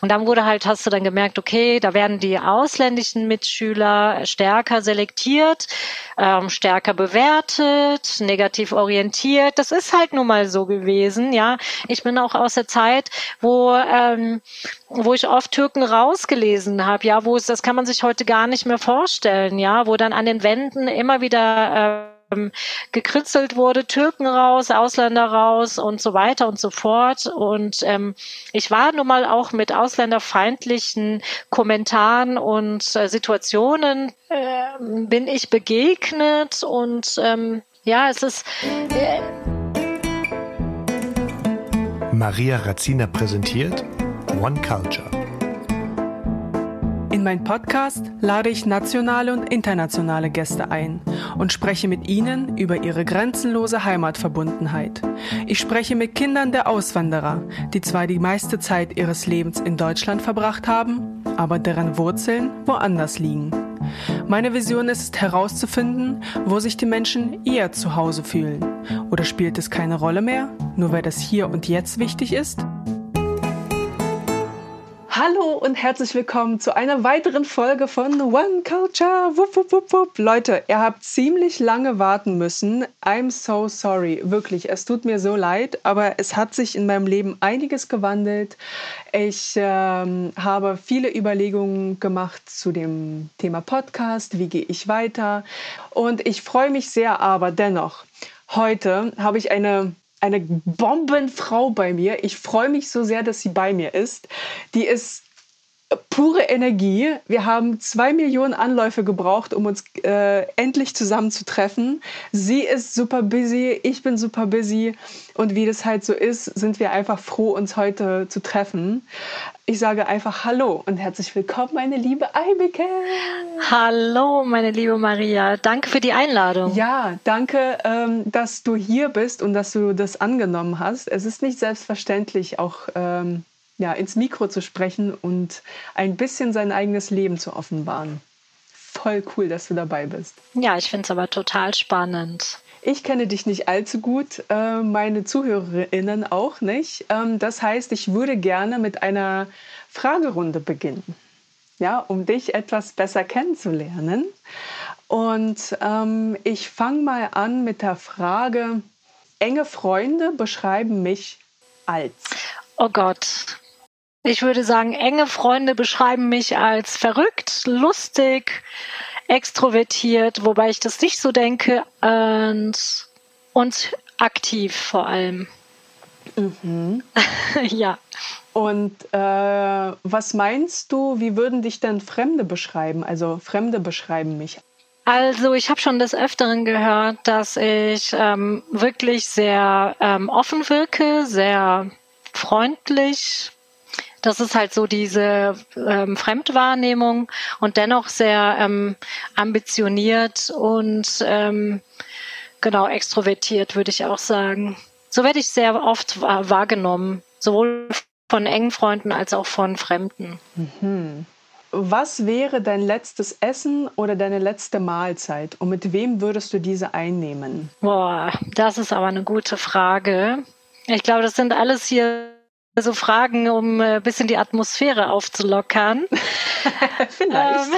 Und dann wurde halt, hast du dann gemerkt, okay, da werden die ausländischen Mitschüler stärker selektiert, ähm, stärker bewertet, negativ orientiert. Das ist halt nun mal so gewesen, ja. Ich bin auch aus der Zeit, wo ähm, wo ich oft Türken rausgelesen habe, ja, wo es, das kann man sich heute gar nicht mehr vorstellen, ja, wo dann an den Wänden immer wieder äh, gekritzelt wurde, Türken raus, Ausländer raus und so weiter und so fort. Und ähm, ich war nun mal auch mit ausländerfeindlichen Kommentaren und äh, Situationen äh, bin ich begegnet und ähm, ja, es ist äh, Maria Razzina präsentiert One Culture. In meinen Podcast lade ich nationale und internationale Gäste ein und spreche mit ihnen über ihre grenzenlose Heimatverbundenheit. Ich spreche mit Kindern der Auswanderer, die zwar die meiste Zeit ihres Lebens in Deutschland verbracht haben, aber deren Wurzeln woanders liegen. Meine Vision ist herauszufinden, wo sich die Menschen eher zu Hause fühlen. Oder spielt es keine Rolle mehr, nur weil das hier und jetzt wichtig ist? Hallo und herzlich willkommen zu einer weiteren Folge von One Culture. Wupp, wupp, wupp, wupp. Leute, ihr habt ziemlich lange warten müssen. I'm so sorry. Wirklich, es tut mir so leid, aber es hat sich in meinem Leben einiges gewandelt. Ich ähm, habe viele Überlegungen gemacht zu dem Thema Podcast. Wie gehe ich weiter? Und ich freue mich sehr, aber dennoch, heute habe ich eine eine Bombenfrau bei mir. Ich freue mich so sehr, dass sie bei mir ist. Die ist pure Energie. Wir haben zwei Millionen Anläufe gebraucht, um uns äh, endlich zusammenzutreffen. Sie ist super busy, ich bin super busy. Und wie das halt so ist, sind wir einfach froh, uns heute zu treffen. Ich sage einfach Hallo und herzlich willkommen, meine liebe Eibeke. Hallo, meine liebe Maria. Danke für die Einladung. Ja, danke, ähm, dass du hier bist und dass du das angenommen hast. Es ist nicht selbstverständlich, auch ähm, ja, ins Mikro zu sprechen und ein bisschen sein eigenes Leben zu offenbaren. Voll cool, dass du dabei bist. Ja, ich finde es aber total spannend. Ich kenne dich nicht allzu gut, äh, meine Zuhörerinnen auch nicht. Ähm, das heißt, ich würde gerne mit einer Fragerunde beginnen, ja, um dich etwas besser kennenzulernen. Und ähm, ich fange mal an mit der Frage, enge Freunde beschreiben mich als. Oh Gott, ich würde sagen, enge Freunde beschreiben mich als verrückt, lustig, extrovertiert, wobei ich das nicht so denke, und, und aktiv vor allem. Mhm. ja. Und äh, was meinst du, wie würden dich denn Fremde beschreiben? Also Fremde beschreiben mich. Also ich habe schon des Öfteren gehört, dass ich ähm, wirklich sehr ähm, offen wirke, sehr freundlich, das ist halt so diese ähm, Fremdwahrnehmung und dennoch sehr ähm, ambitioniert und ähm, genau extrovertiert, würde ich auch sagen. So werde ich sehr oft wahrgenommen, sowohl von engen Freunden als auch von Fremden. Mhm. Was wäre dein letztes Essen oder deine letzte Mahlzeit und mit wem würdest du diese einnehmen? Boah, das ist aber eine gute Frage. Ich glaube, das sind alles hier so Fragen, um ein äh, bisschen die Atmosphäre aufzulockern. Vielleicht.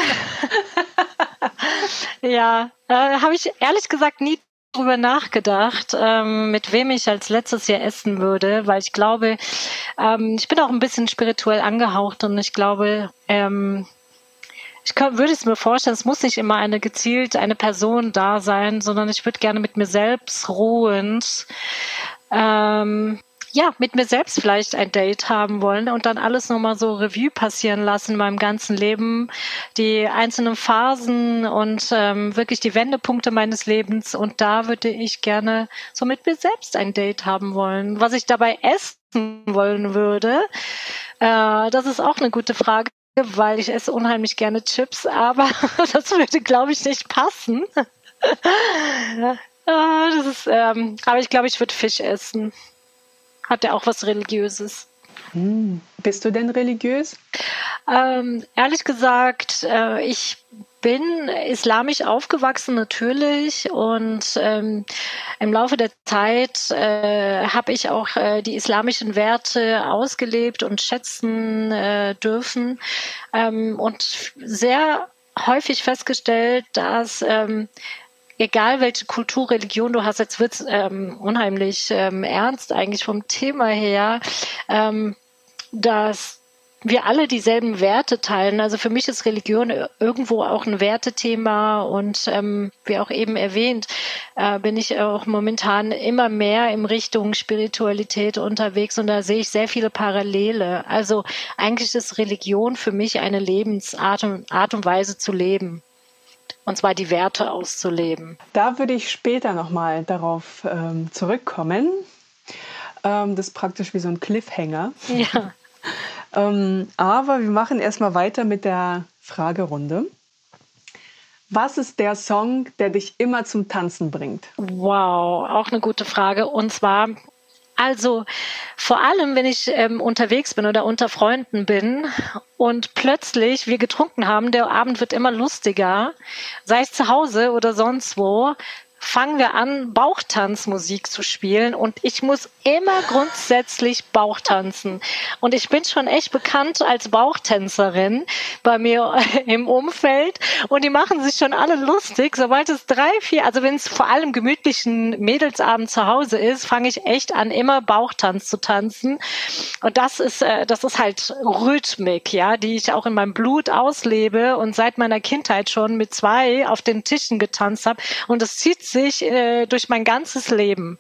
Ähm, ja, äh, habe ich ehrlich gesagt nie drüber nachgedacht, ähm, mit wem ich als letztes Jahr essen würde, weil ich glaube, ähm, ich bin auch ein bisschen spirituell angehaucht und ich glaube, ähm, ich kann, würde es mir vorstellen, es muss nicht immer eine gezielt eine Person da sein, sondern ich würde gerne mit mir selbst ruhend ähm, ja, mit mir selbst vielleicht ein Date haben wollen und dann alles nochmal so Revue passieren lassen in meinem ganzen Leben, die einzelnen Phasen und ähm, wirklich die Wendepunkte meines Lebens. Und da würde ich gerne so mit mir selbst ein Date haben wollen. Was ich dabei essen wollen würde, äh, das ist auch eine gute Frage weil ich esse unheimlich gerne Chips, aber das würde, glaube ich, nicht passen. das ist, ähm, aber ich glaube, ich würde Fisch essen hat er auch was Religiöses. Hm. Bist du denn religiös? Ähm, ehrlich gesagt, äh, ich bin islamisch aufgewachsen natürlich und ähm, im Laufe der Zeit äh, habe ich auch äh, die islamischen Werte ausgelebt und schätzen äh, dürfen ähm, und sehr häufig festgestellt, dass ähm, egal welche Kultur, Religion du hast, jetzt wird's ähm, unheimlich ähm, ernst eigentlich vom Thema her, ähm, dass wir alle dieselben Werte teilen. Also für mich ist Religion irgendwo auch ein Wertethema und ähm, wie auch eben erwähnt, äh, bin ich auch momentan immer mehr in Richtung Spiritualität unterwegs und da sehe ich sehr viele Parallele. Also eigentlich ist Religion für mich eine Lebensart und, Art und Weise zu leben. Und zwar die Werte auszuleben. Da würde ich später nochmal darauf ähm, zurückkommen. Ähm, das ist praktisch wie so ein Cliffhanger. Ja. Ähm, aber wir machen erstmal weiter mit der Fragerunde. Was ist der Song, der dich immer zum Tanzen bringt? Wow, auch eine gute Frage. Und zwar, also vor allem, wenn ich ähm, unterwegs bin oder unter Freunden bin und plötzlich wir getrunken haben, der Abend wird immer lustiger, sei es zu Hause oder sonst wo, fangen wir an, Bauchtanzmusik zu spielen und ich muss immer grundsätzlich Bauchtanzen. Und ich bin schon echt bekannt als Bauchtänzerin bei mir im Umfeld und die machen sich schon alle lustig. Sobald es drei, vier, also wenn es vor allem gemütlichen Mädelsabend zu Hause ist, fange ich echt an, immer Bauchtanz zu tanzen. Und das ist, äh, das ist halt Rhythmik, ja, die ich auch in meinem Blut auslebe und seit meiner Kindheit schon mit zwei auf den Tischen getanzt habe. Und das zieht sich äh, durch mein ganzes Leben.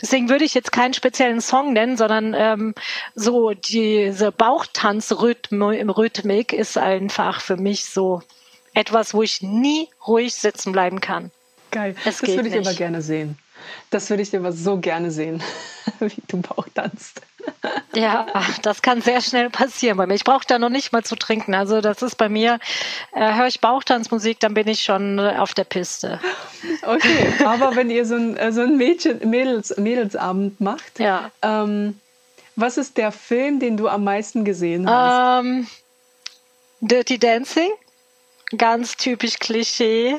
Deswegen würde ich jetzt keinen speziellen Song nennen, sondern ähm, so diese Bauchtanzrhythmik ist einfach für mich so etwas, wo ich nie ruhig sitzen bleiben kann. Geil. Es das würde ich nicht. aber gerne sehen. Das würde ich aber so gerne sehen, wie du Bauch tanzt. Ja, das kann sehr schnell passieren bei mir. Ich brauche da noch nicht mal zu trinken. Also das ist bei mir, äh, höre ich Bauchtanzmusik, dann bin ich schon äh, auf der Piste. Okay, aber wenn ihr so ein, äh, so ein Mädchen, Mädels, Mädelsabend macht, ja. ähm, was ist der Film, den du am meisten gesehen hast? Ähm, Dirty Dancing, ganz typisch Klischee,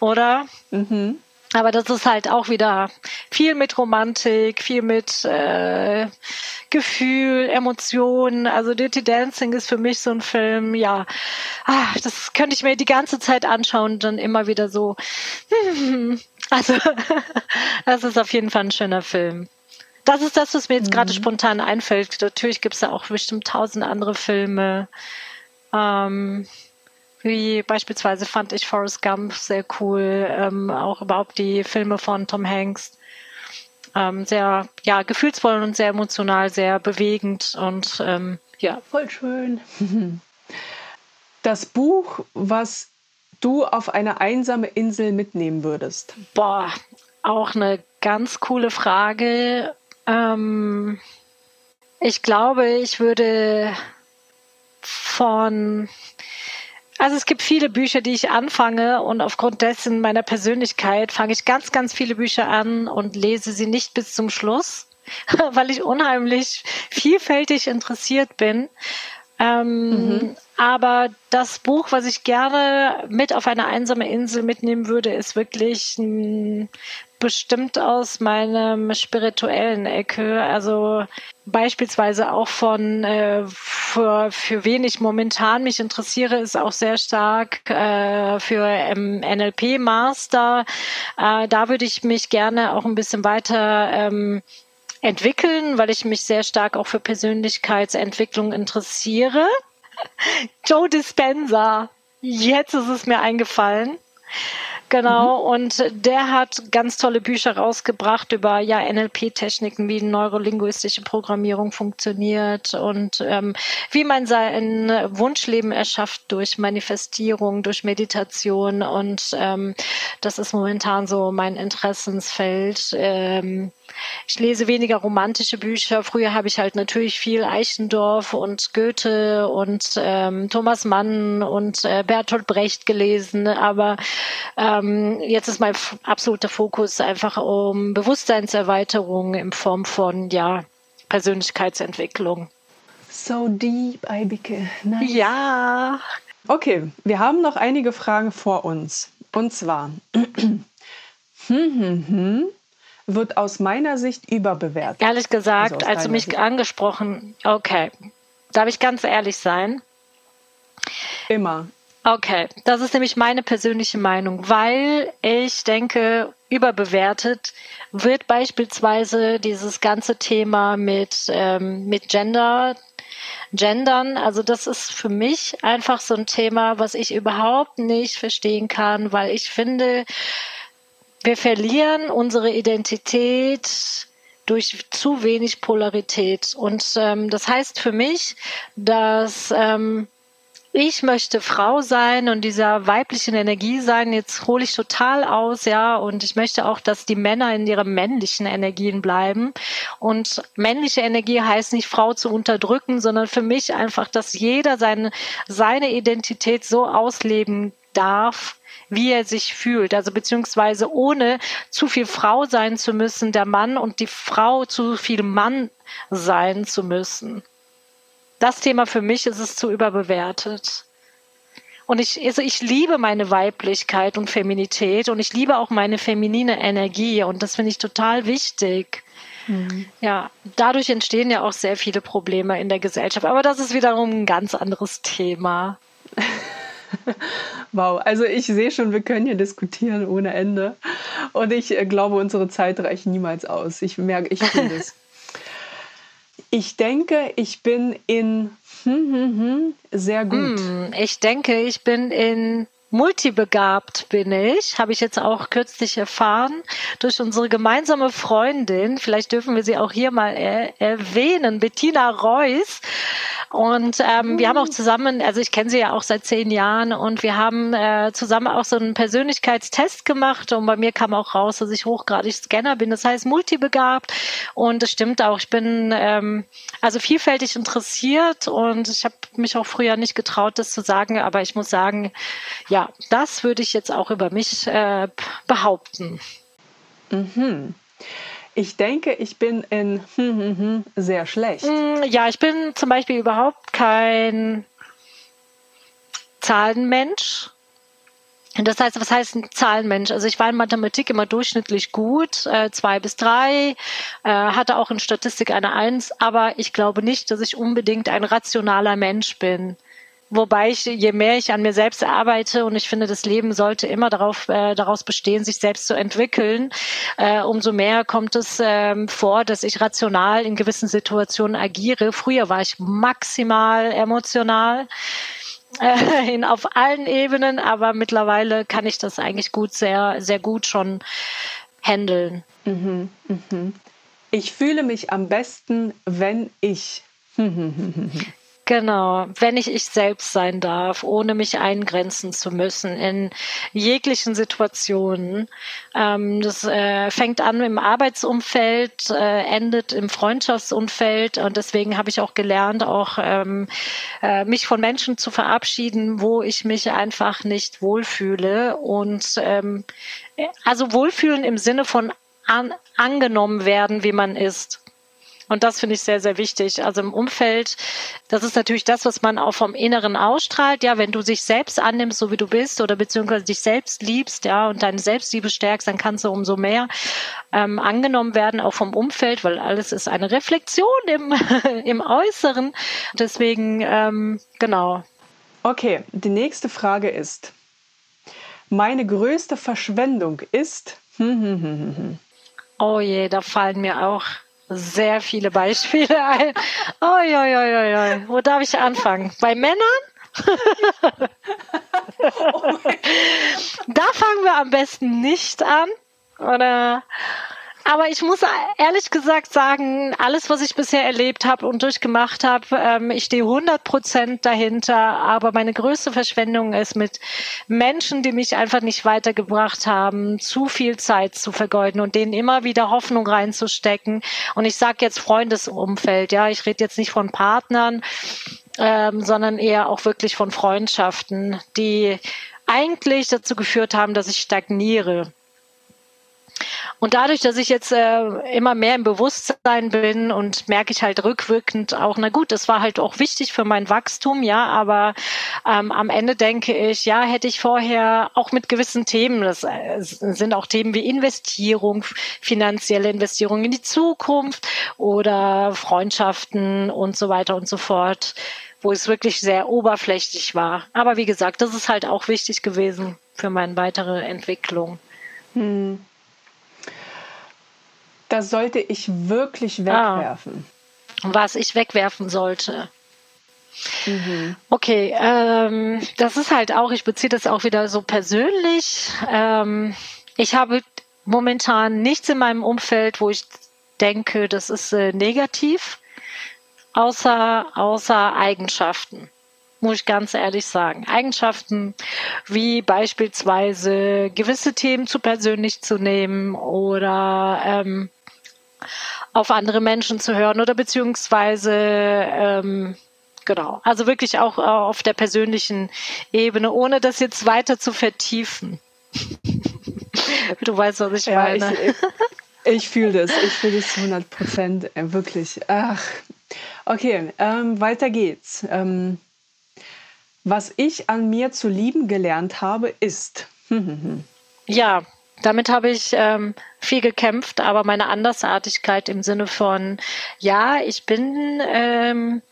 oder? Mhm. Aber das ist halt auch wieder viel mit Romantik, viel mit äh, Gefühl, Emotionen. Also Dirty Dancing ist für mich so ein Film, ja, ah, das könnte ich mir die ganze Zeit anschauen und dann immer wieder so. Also, das ist auf jeden Fall ein schöner Film. Das ist das, was mir jetzt mhm. gerade spontan einfällt. Natürlich gibt es da auch bestimmt tausend andere Filme. Ähm, wie beispielsweise fand ich Forrest Gump sehr cool, ähm, auch überhaupt die Filme von Tom Hanks. Ähm, sehr ja, gefühlsvoll und sehr emotional, sehr bewegend und ähm, ja. Voll schön. Das Buch, was du auf eine einsame Insel mitnehmen würdest? Boah, auch eine ganz coole Frage. Ähm, ich glaube, ich würde von also es gibt viele Bücher, die ich anfange und aufgrund dessen meiner Persönlichkeit fange ich ganz, ganz viele Bücher an und lese sie nicht bis zum Schluss, weil ich unheimlich vielfältig interessiert bin. Ähm, mhm. Aber das Buch, was ich gerne mit auf eine einsame Insel mitnehmen würde, ist wirklich ein bestimmt aus meinem spirituellen Ecke. Also beispielsweise auch von äh, für, für wen ich momentan mich interessiere, ist auch sehr stark äh, für ähm, NLP Master. Äh, da würde ich mich gerne auch ein bisschen weiter ähm, entwickeln, weil ich mich sehr stark auch für Persönlichkeitsentwicklung interessiere. Joe Dispenza, jetzt ist es mir eingefallen. Genau, mhm. und der hat ganz tolle Bücher rausgebracht über ja NLP-Techniken, wie neurolinguistische Programmierung funktioniert und ähm, wie man sein Wunschleben erschafft durch Manifestierung, durch Meditation. Und ähm, das ist momentan so mein Interessensfeld. Ähm, ich lese weniger romantische Bücher. Früher habe ich halt natürlich viel Eichendorff und Goethe und ähm, Thomas Mann und äh, Bertolt Brecht gelesen. Aber ähm, jetzt ist mein absoluter Fokus einfach um Bewusstseinserweiterung in Form von ja Persönlichkeitsentwicklung. So deep, Eibike. Nice. Ja. Okay, wir haben noch einige Fragen vor uns. Und zwar, hm, hm, hm, wird aus meiner Sicht überbewertet. Ehrlich gesagt, also als du mich Sicht. angesprochen, okay, darf ich ganz ehrlich sein? Immer. Okay, das ist nämlich meine persönliche Meinung, weil ich denke, überbewertet wird beispielsweise dieses ganze Thema mit, ähm, mit Gender, Gendern. Also das ist für mich einfach so ein Thema, was ich überhaupt nicht verstehen kann, weil ich finde, wir verlieren unsere Identität durch zu wenig Polarität. Und ähm, das heißt für mich, dass ähm, ich möchte Frau sein und dieser weiblichen Energie sein. Jetzt hole ich total aus, ja. Und ich möchte auch, dass die Männer in ihren männlichen Energien bleiben. Und männliche Energie heißt nicht Frau zu unterdrücken, sondern für mich einfach, dass jeder seine, seine Identität so ausleben darf, wie er sich fühlt. Also beziehungsweise ohne zu viel Frau sein zu müssen, der Mann und die Frau zu viel Mann sein zu müssen das Thema für mich ist es zu überbewertet. Und ich, also ich liebe meine Weiblichkeit und Feminität und ich liebe auch meine feminine Energie und das finde ich total wichtig. Mhm. Ja, dadurch entstehen ja auch sehr viele Probleme in der Gesellschaft. Aber das ist wiederum ein ganz anderes Thema. wow, also ich sehe schon, wir können hier diskutieren ohne Ende. Und ich äh, glaube, unsere Zeit reicht niemals aus. Ich merke, ich finde es. Ich denke, ich bin in hm, hm, hm, sehr gut. Hm, ich denke, ich bin in multibegabt bin ich, habe ich jetzt auch kürzlich erfahren durch unsere gemeinsame Freundin. Vielleicht dürfen wir sie auch hier mal er erwähnen, Bettina Reuss. Und ähm, wir haben auch zusammen, also ich kenne sie ja auch seit zehn Jahren und wir haben äh, zusammen auch so einen Persönlichkeitstest gemacht und bei mir kam auch raus, dass ich hochgradig Scanner bin. Das heißt multibegabt und es stimmt auch. Ich bin ähm, also vielfältig interessiert und ich habe mich auch früher nicht getraut, das zu sagen, aber ich muss sagen, ja, das würde ich jetzt auch über mich äh, behaupten. Mhm. Ich denke, ich bin in hm, hm, hm, sehr schlecht. Mm, ja, ich bin zum Beispiel überhaupt kein Zahlenmensch. Das heißt, was heißt ein Zahlenmensch? Also ich war in Mathematik immer durchschnittlich gut, äh, zwei bis drei, äh, hatte auch in Statistik eine Eins, aber ich glaube nicht, dass ich unbedingt ein rationaler Mensch bin. Wobei ich, je mehr ich an mir selbst arbeite und ich finde, das Leben sollte immer darauf, äh, daraus bestehen, sich selbst zu entwickeln, äh, umso mehr kommt es ähm, vor, dass ich rational in gewissen Situationen agiere. Früher war ich maximal emotional äh, in, auf allen Ebenen, aber mittlerweile kann ich das eigentlich gut, sehr, sehr gut schon handeln. Mhm, mhm. Ich fühle mich am besten, wenn ich. Genau, wenn ich ich selbst sein darf, ohne mich eingrenzen zu müssen in jeglichen Situationen. Ähm, das äh, fängt an im Arbeitsumfeld, äh, endet im Freundschaftsumfeld und deswegen habe ich auch gelernt, auch ähm, äh, mich von Menschen zu verabschieden, wo ich mich einfach nicht wohlfühle und ähm, also wohlfühlen im Sinne von an, angenommen werden, wie man ist. Und das finde ich sehr, sehr wichtig. Also im Umfeld, das ist natürlich das, was man auch vom Inneren ausstrahlt. Ja, wenn du dich selbst annimmst, so wie du bist, oder beziehungsweise dich selbst liebst, ja, und deine Selbstliebe stärkst, dann kannst du umso mehr ähm, angenommen werden, auch vom Umfeld, weil alles ist eine Reflexion im, im Äußeren. Deswegen, ähm, genau. Okay, die nächste Frage ist, meine größte Verschwendung ist. oh je, da fallen mir auch sehr viele Beispiele ein. Oi, oi, oi, oi. Wo darf ich anfangen? Bei Männern? da fangen wir am besten nicht an. Oder aber ich muss ehrlich gesagt sagen, alles, was ich bisher erlebt habe und durchgemacht habe, ähm, ich stehe 100 Prozent dahinter. Aber meine größte Verschwendung ist mit Menschen, die mich einfach nicht weitergebracht haben, zu viel Zeit zu vergeuden und denen immer wieder Hoffnung reinzustecken. Und ich sage jetzt Freundesumfeld, ja, ich rede jetzt nicht von Partnern, ähm, sondern eher auch wirklich von Freundschaften, die eigentlich dazu geführt haben, dass ich stagniere. Und dadurch, dass ich jetzt äh, immer mehr im Bewusstsein bin und merke ich halt rückwirkend auch, na gut, das war halt auch wichtig für mein Wachstum, ja, aber ähm, am Ende denke ich, ja, hätte ich vorher auch mit gewissen Themen, das äh, sind auch Themen wie Investierung, finanzielle Investierung in die Zukunft oder Freundschaften und so weiter und so fort, wo es wirklich sehr oberflächlich war. Aber wie gesagt, das ist halt auch wichtig gewesen für meine weitere Entwicklung. Hm das sollte ich wirklich ah. wegwerfen. Ah, was ich wegwerfen sollte. Mhm. Okay, ähm, das ist halt auch, ich beziehe das auch wieder so persönlich. Ähm, ich habe momentan nichts in meinem Umfeld, wo ich denke, das ist äh, negativ, außer, außer Eigenschaften muss ich ganz ehrlich sagen. Eigenschaften wie beispielsweise gewisse Themen zu persönlich zu nehmen oder ähm, auf andere Menschen zu hören oder beziehungsweise ähm, genau, also wirklich auch äh, auf der persönlichen Ebene, ohne das jetzt weiter zu vertiefen. du weißt, was ich ja, meine. Ich, ich, ich fühle das, ich fühle das zu 100 Prozent, äh, wirklich. Ach, okay, ähm, weiter geht's. Ähm, was ich an mir zu lieben gelernt habe, ist. ja, damit habe ich ähm, viel gekämpft, aber meine Andersartigkeit im Sinne von, ja, ich bin ähm,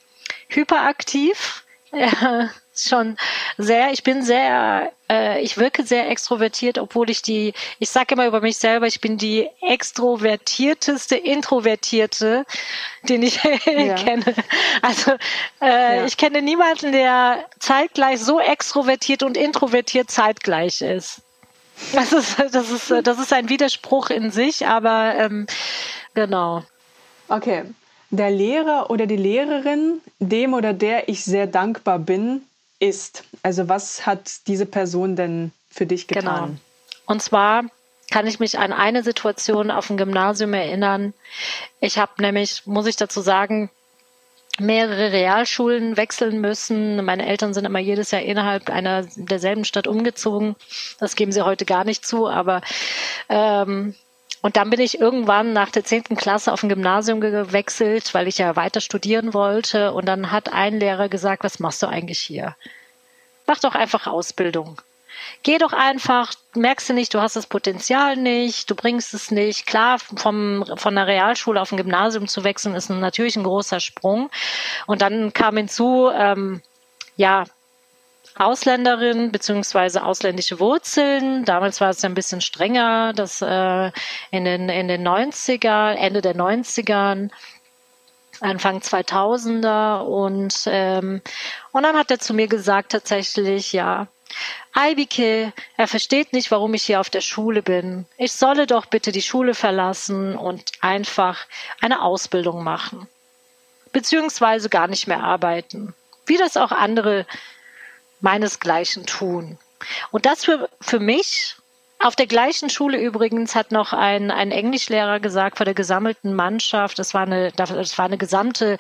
hyperaktiv, äh, schon sehr, ich bin sehr, äh, ich wirke sehr extrovertiert, obwohl ich die, ich sage immer über mich selber, ich bin die extrovertierteste, introvertierte, den ich ja. kenne. Also äh, ja. ich kenne niemanden, der zeitgleich so extrovertiert und introvertiert zeitgleich ist. Das ist, das ist, das ist ein Widerspruch in sich, aber ähm, genau. Okay. Der Lehrer oder die Lehrerin, dem oder der ich sehr dankbar bin, ist. Also was hat diese Person denn für dich getan? Genau. Und zwar kann ich mich an eine Situation auf dem Gymnasium erinnern. Ich habe nämlich, muss ich dazu sagen, mehrere Realschulen wechseln müssen. Meine Eltern sind immer jedes Jahr innerhalb einer derselben Stadt umgezogen. Das geben sie heute gar nicht zu, aber ähm, und dann bin ich irgendwann nach der zehnten Klasse auf ein Gymnasium gewechselt, weil ich ja weiter studieren wollte. Und dann hat ein Lehrer gesagt, was machst du eigentlich hier? Mach doch einfach Ausbildung. Geh doch einfach, merkst du nicht, du hast das Potenzial nicht, du bringst es nicht. Klar, vom, von der Realschule auf ein Gymnasium zu wechseln, ist natürlich ein großer Sprung. Und dann kam hinzu, ähm, ja, Ausländerin beziehungsweise ausländische Wurzeln. Damals war es ein bisschen strenger, das äh, in den in den 90er, Ende der 90ern Anfang 2000er und ähm, und dann hat er zu mir gesagt tatsächlich ja Eibike, er versteht nicht, warum ich hier auf der Schule bin. Ich solle doch bitte die Schule verlassen und einfach eine Ausbildung machen. Beziehungsweise gar nicht mehr arbeiten. Wie das auch andere meinesgleichen tun. Und das für, für mich auf der gleichen Schule übrigens hat noch ein, ein Englischlehrer gesagt vor der gesammelten Mannschaft, das war eine, das war eine gesamte,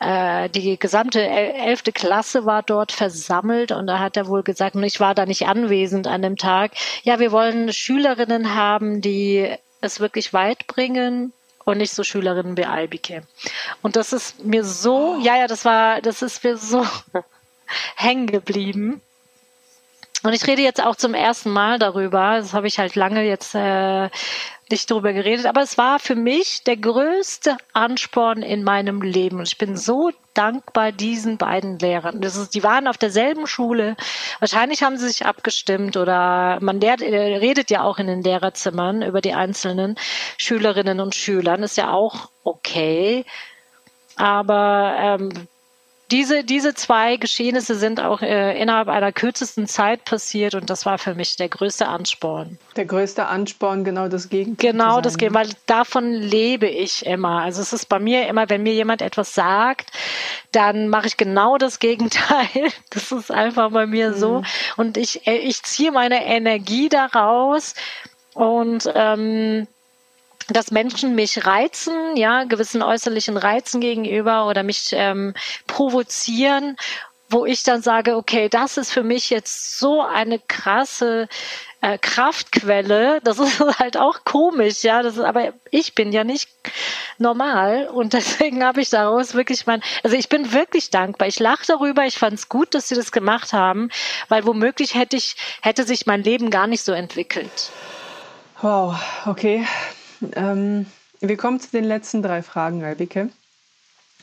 äh, die gesamte elfte Klasse war dort versammelt und da hat er wohl gesagt, und ich war da nicht anwesend an dem Tag, ja, wir wollen Schülerinnen haben, die es wirklich weit bringen und nicht so Schülerinnen wie Albike. Und das ist mir so, ja, ja, das war, das ist mir so hängen geblieben. Und ich rede jetzt auch zum ersten Mal darüber. Das habe ich halt lange jetzt äh, nicht darüber geredet. Aber es war für mich der größte Ansporn in meinem Leben. Und ich bin so dankbar diesen beiden Lehrern. Das ist, die waren auf derselben Schule. Wahrscheinlich haben sie sich abgestimmt oder man lehrt, äh, redet ja auch in den Lehrerzimmern über die einzelnen Schülerinnen und Schülern. Ist ja auch okay. Aber ähm, diese, diese zwei Geschehnisse sind auch äh, innerhalb einer kürzesten Zeit passiert und das war für mich der größte Ansporn. Der größte Ansporn, genau das Gegenteil. Genau das Gegenteil, weil davon lebe ich immer. Also es ist bei mir immer, wenn mir jemand etwas sagt, dann mache ich genau das Gegenteil. Das ist einfach bei mir mhm. so. Und ich, äh, ich ziehe meine Energie daraus und ähm, dass Menschen mich reizen, ja, gewissen äußerlichen Reizen gegenüber oder mich ähm, provozieren, wo ich dann sage, okay, das ist für mich jetzt so eine krasse äh, Kraftquelle. Das ist halt auch komisch, ja. Das ist, aber ich bin ja nicht normal und deswegen habe ich daraus wirklich mein, also ich bin wirklich dankbar. Ich lache darüber. Ich fand es gut, dass sie das gemacht haben, weil womöglich hätte ich hätte sich mein Leben gar nicht so entwickelt. Wow, okay. Ähm, wir kommen zu den letzten drei Fragen, Albike,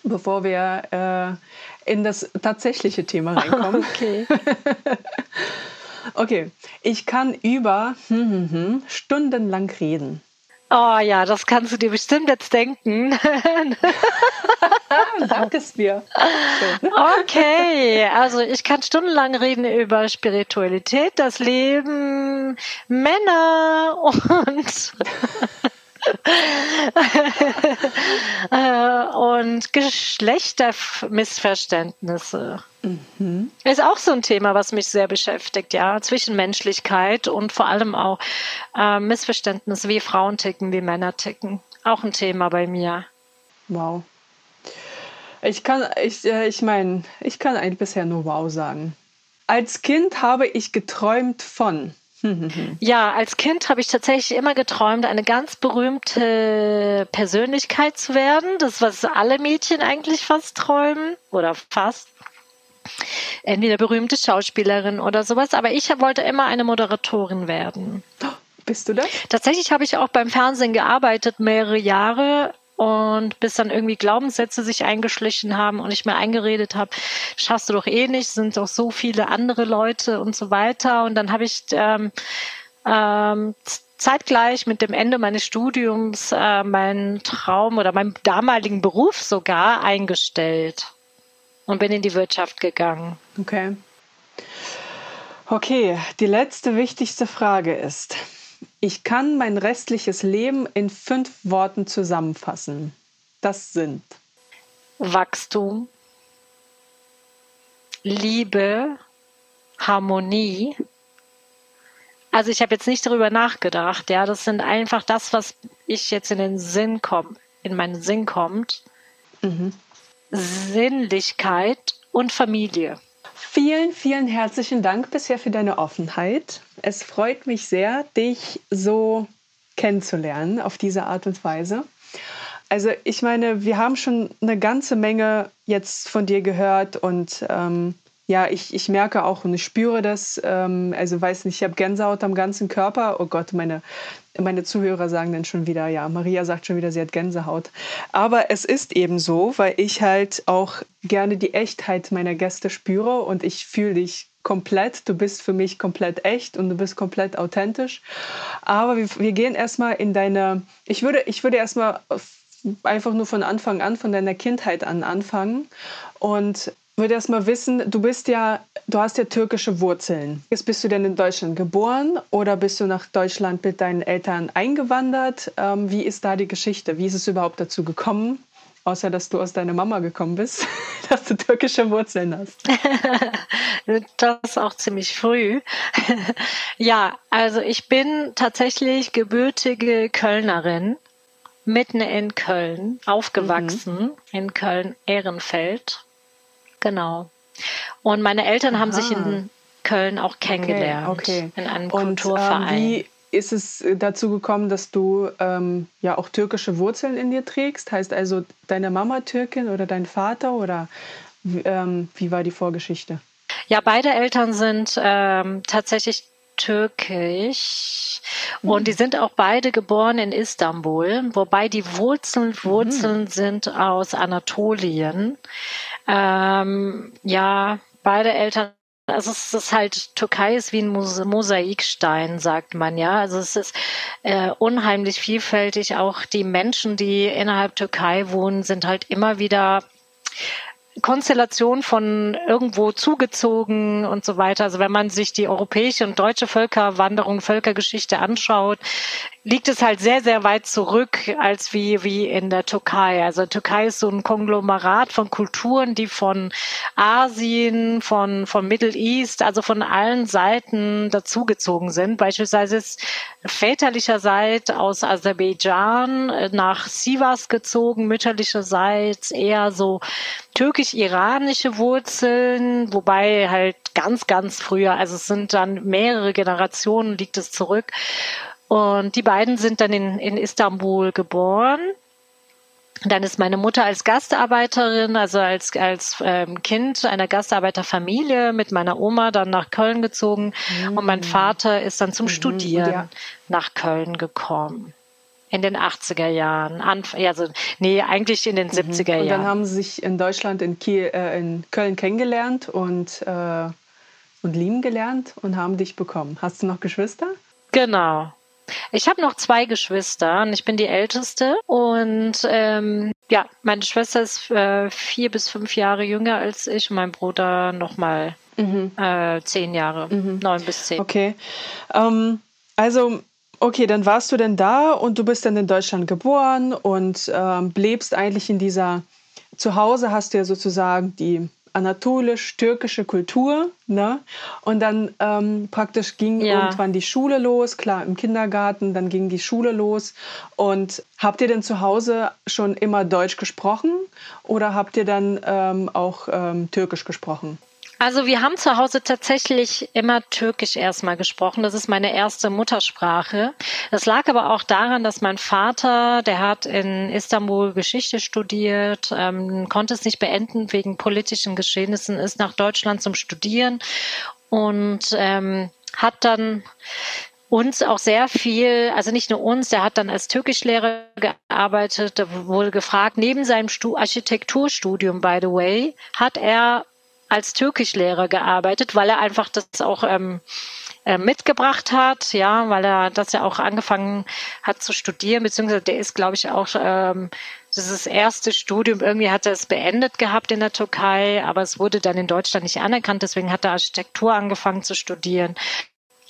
bevor wir äh, in das tatsächliche Thema reinkommen. Okay. okay, ich kann über hm, hm, hm, stundenlang reden. Oh ja, das kannst du dir bestimmt jetzt denken. Sag es mir. Okay, also ich kann stundenlang reden über Spiritualität, das Leben, Männer und und Geschlechtermissverständnisse. Mhm. Ist auch so ein Thema, was mich sehr beschäftigt, ja. Zwischenmenschlichkeit und vor allem auch äh, Missverständnisse, wie Frauen ticken, wie Männer ticken. Auch ein Thema bei mir. Wow. Ich kann, ich, äh, ich meine, ich kann eigentlich bisher nur wow sagen. Als Kind habe ich geträumt von Ja, als Kind habe ich tatsächlich immer geträumt, eine ganz berühmte Persönlichkeit zu werden. Das, was alle Mädchen eigentlich fast träumen oder fast. Entweder berühmte Schauspielerin oder sowas. Aber ich wollte immer eine Moderatorin werden. Bist du das? Tatsächlich habe ich auch beim Fernsehen gearbeitet, mehrere Jahre und bis dann irgendwie Glaubenssätze sich eingeschlichen haben und ich mir eingeredet habe, schaffst du doch eh nicht, sind doch so viele andere Leute und so weiter. Und dann habe ich ähm, ähm, zeitgleich mit dem Ende meines Studiums äh, meinen Traum oder meinen damaligen Beruf sogar eingestellt und bin in die Wirtschaft gegangen. Okay. Okay, die letzte wichtigste Frage ist, ich kann mein restliches Leben in fünf Worten zusammenfassen. Das sind Wachstum, Liebe, Harmonie. Also ich habe jetzt nicht darüber nachgedacht, ja, das sind einfach das, was ich jetzt in den Sinn kommt, in meinen Sinn kommt. Mhm. Sinnlichkeit und Familie. Vielen, vielen herzlichen Dank bisher für deine Offenheit. Es freut mich sehr, dich so kennenzulernen auf diese Art und Weise. Also ich meine, wir haben schon eine ganze Menge jetzt von dir gehört und ähm, ja, ich, ich merke auch und ich spüre das. Ähm, also weiß nicht, ich habe Gänsehaut am ganzen Körper. Oh Gott, meine, meine Zuhörer sagen dann schon wieder, ja, Maria sagt schon wieder, sie hat Gänsehaut. Aber es ist eben so, weil ich halt auch gerne die Echtheit meiner Gäste spüre und ich fühle dich komplett. Du bist für mich komplett echt und du bist komplett authentisch. Aber wir, wir gehen erstmal in deine, ich würde, ich würde erstmal einfach nur von Anfang an, von deiner Kindheit an anfangen und würde erst mal wissen, du bist ja, du hast ja türkische Wurzeln. Jetzt bist du denn in Deutschland geboren oder bist du nach Deutschland mit deinen Eltern eingewandert? Ähm, wie ist da die Geschichte? Wie ist es überhaupt dazu gekommen? Außer dass du aus deiner Mama gekommen bist, dass du türkische Wurzeln hast. das auch ziemlich früh. ja, also ich bin tatsächlich gebürtige Kölnerin, mitten in Köln, aufgewachsen, mhm. in Köln-Ehrenfeld Genau. Und meine Eltern Aha. haben sich in Köln auch kennengelernt. Okay, okay. In einem Und, Kulturverein. Ähm, wie ist es dazu gekommen, dass du ähm, ja auch türkische Wurzeln in dir trägst? Heißt also deine Mama Türkin oder dein Vater oder ähm, wie war die Vorgeschichte? Ja, beide Eltern sind ähm, tatsächlich türkisch und mhm. die sind auch beide geboren in Istanbul, wobei die Wurzeln, Wurzeln mhm. sind aus Anatolien. Ähm, ja, beide Eltern also es ist halt, Türkei ist wie ein Mosaikstein, sagt man ja. Also es ist äh, unheimlich vielfältig. Auch die Menschen, die innerhalb Türkei wohnen, sind halt immer wieder Konstellation von irgendwo zugezogen und so weiter. Also wenn man sich die europäische und deutsche Völkerwanderung, Völkergeschichte anschaut, liegt es halt sehr, sehr weit zurück als wie, wie in der Türkei. Also Türkei ist so ein Konglomerat von Kulturen, die von Asien, von, von Middle East, also von allen Seiten dazugezogen sind. Beispielsweise ist väterlicherseits aus Aserbaidschan nach Sivas gezogen, mütterlicherseits eher so türkisch-iranische Wurzeln, wobei halt ganz, ganz früher, also es sind dann mehrere Generationen, liegt es zurück. Und die beiden sind dann in, in Istanbul geboren. Dann ist meine Mutter als Gastarbeiterin, also als, als ähm, Kind einer Gastarbeiterfamilie mit meiner Oma dann nach Köln gezogen. Mhm. Und mein Vater ist dann zum mhm, Studieren ja. nach Köln gekommen. In den 80er Jahren. Anf also, nee, eigentlich in den mhm. 70er Jahren. Und dann haben sie sich in Deutschland, in, Kiel, äh, in Köln kennengelernt und, äh, und lieben gelernt und haben dich bekommen. Hast du noch Geschwister? Genau. Ich habe noch zwei Geschwister und ich bin die älteste. Und ähm, ja, meine Schwester ist äh, vier bis fünf Jahre jünger als ich und mein Bruder nochmal mhm. äh, zehn Jahre, mhm. neun bis zehn. Okay. Ähm, also Okay, dann warst du denn da und du bist dann in Deutschland geboren und ähm, lebst eigentlich in dieser, zu Hause hast du ja sozusagen die anatolisch-türkische Kultur. Ne? Und dann ähm, praktisch ging ja. irgendwann die Schule los, klar im Kindergarten, dann ging die Schule los. Und habt ihr denn zu Hause schon immer Deutsch gesprochen oder habt ihr dann ähm, auch ähm, Türkisch gesprochen? Also wir haben zu Hause tatsächlich immer Türkisch erstmal gesprochen. Das ist meine erste Muttersprache. Das lag aber auch daran, dass mein Vater, der hat in Istanbul Geschichte studiert, ähm, konnte es nicht beenden wegen politischen Geschehnissen, ist nach Deutschland zum Studieren und ähm, hat dann uns auch sehr viel, also nicht nur uns, der hat dann als Türkischlehrer gearbeitet, wurde gefragt, neben seinem Stu Architekturstudium, by the way, hat er als Türkischlehrer gearbeitet, weil er einfach das auch ähm, äh, mitgebracht hat, ja, weil er das ja auch angefangen hat zu studieren, beziehungsweise der ist, glaube ich, auch ähm, das ist das erste Studium, irgendwie hat er es beendet gehabt in der Türkei, aber es wurde dann in Deutschland nicht anerkannt, deswegen hat er Architektur angefangen zu studieren.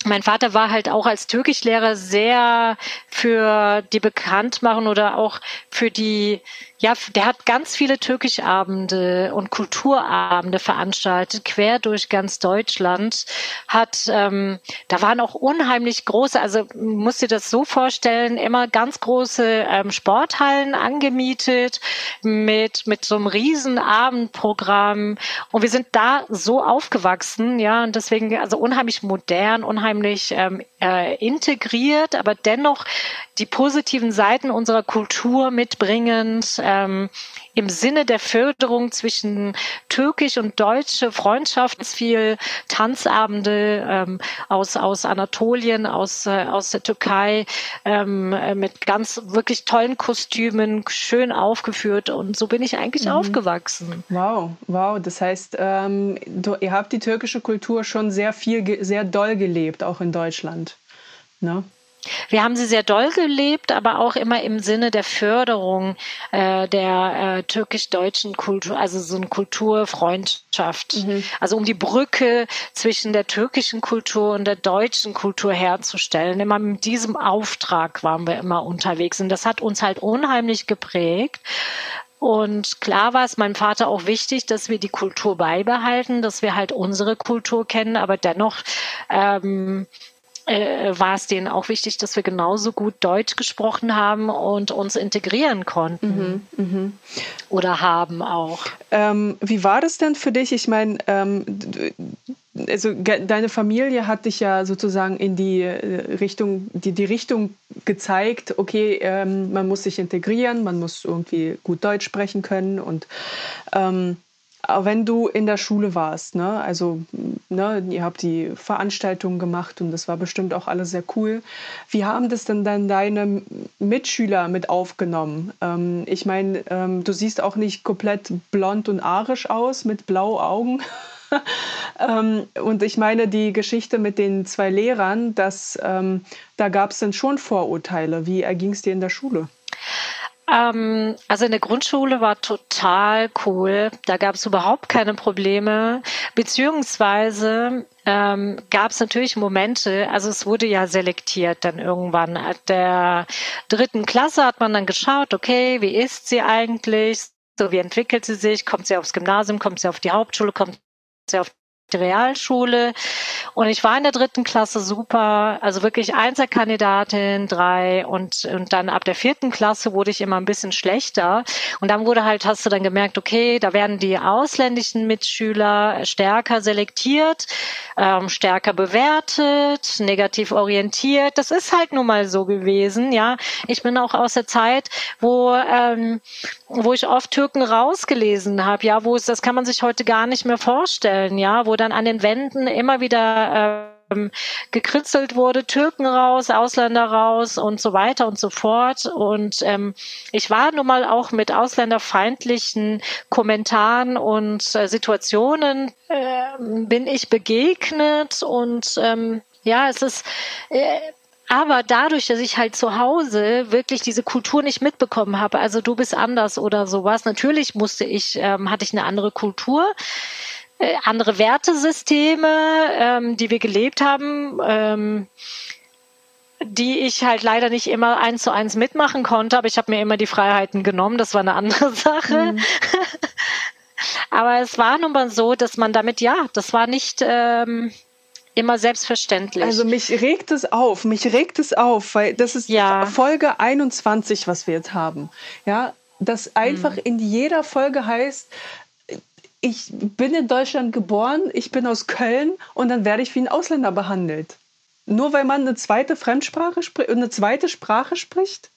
Mein Vater war halt auch als Türkischlehrer sehr für die Bekanntmachung oder auch für die ja, der hat ganz viele Türkischabende und Kulturabende veranstaltet, quer durch ganz Deutschland. Hat, ähm, da waren auch unheimlich große, also muss dir das so vorstellen, immer ganz große ähm, Sporthallen angemietet mit mit so einem riesen Abendprogramm. Und wir sind da so aufgewachsen, ja, und deswegen also unheimlich modern, unheimlich ähm, äh, integriert, aber dennoch die positiven Seiten unserer Kultur mitbringend, ähm, im Sinne der Förderung zwischen türkisch und deutsche Freundschaft, viel Tanzabende ähm, aus, aus Anatolien, aus, äh, aus der Türkei, ähm, äh, mit ganz wirklich tollen Kostümen, schön aufgeführt und so bin ich eigentlich mhm. aufgewachsen. Wow, wow, das heißt, ähm, du, ihr habt die türkische Kultur schon sehr viel, sehr doll gelebt, auch in Deutschland. Ne? Wir haben sie sehr doll gelebt, aber auch immer im Sinne der Förderung äh, der äh, türkisch-deutschen Kultur, also so eine Kulturfreundschaft. Mhm. Also um die Brücke zwischen der türkischen Kultur und der deutschen Kultur herzustellen. Immer mit diesem Auftrag waren wir immer unterwegs. Und das hat uns halt unheimlich geprägt. Und klar war es meinem Vater auch wichtig, dass wir die Kultur beibehalten, dass wir halt unsere Kultur kennen, aber dennoch ähm, äh, war es denen auch wichtig, dass wir genauso gut Deutsch gesprochen haben und uns integrieren konnten. Mhm, mh. Oder haben auch. Ähm, wie war das denn für dich? Ich meine, ähm, also deine Familie hat dich ja sozusagen in die äh, Richtung, die, die Richtung gezeigt, okay, ähm, man muss sich integrieren, man muss irgendwie gut Deutsch sprechen können und ähm, wenn du in der Schule warst, ne, also ne, ihr habt die Veranstaltungen gemacht und das war bestimmt auch alles sehr cool. Wie haben das denn dann deine Mitschüler mit aufgenommen? Ähm, ich meine, ähm, du siehst auch nicht komplett blond und arisch aus mit blauen Augen. ähm, und ich meine, die Geschichte mit den zwei Lehrern, das, ähm, da gab es dann schon Vorurteile. Wie erging es dir in der Schule? Ähm, also in der Grundschule war total cool. Da gab es überhaupt keine Probleme. Beziehungsweise ähm, gab es natürlich Momente, also es wurde ja selektiert dann irgendwann. At der dritten Klasse hat man dann geschaut, okay, wie ist sie eigentlich? So, wie entwickelt sie sich? Kommt sie aufs Gymnasium? Kommt sie auf die Hauptschule? Kommt sie auf die Realschule. Und ich war in der dritten Klasse super, also wirklich Einzelkandidatin, drei und, und dann ab der vierten Klasse wurde ich immer ein bisschen schlechter. Und dann wurde halt, hast du dann gemerkt, okay, da werden die ausländischen Mitschüler stärker selektiert, ähm, stärker bewertet, negativ orientiert. Das ist halt nun mal so gewesen, ja. Ich bin auch aus der Zeit, wo, ähm, wo ich oft Türken rausgelesen habe, ja, wo es, das kann man sich heute gar nicht mehr vorstellen, ja, wo dann an den Wänden immer wieder ähm, gekritzelt wurde, Türken raus, Ausländer raus und so weiter und so fort. Und ähm, ich war nun mal auch mit ausländerfeindlichen Kommentaren und äh, Situationen äh, bin ich begegnet. Und ähm, ja, es ist äh, aber dadurch, dass ich halt zu Hause wirklich diese Kultur nicht mitbekommen habe, also du bist anders oder sowas, natürlich musste ich, ähm, hatte ich eine andere Kultur, andere Wertesysteme, ähm, die wir gelebt haben. Ähm, die ich halt leider nicht immer eins zu eins mitmachen konnte, aber ich habe mir immer die Freiheiten genommen. Das war eine andere Sache. Mhm. aber es war nun mal so, dass man damit, ja, das war nicht, ähm, immer selbstverständlich. Also mich regt es auf, mich regt es auf, weil das ist ja. Folge 21, was wir jetzt haben. Ja, das einfach hm. in jeder Folge heißt, ich bin in Deutschland geboren, ich bin aus Köln und dann werde ich wie ein Ausländer behandelt. Nur weil man eine zweite Fremdsprache spricht, eine zweite Sprache spricht?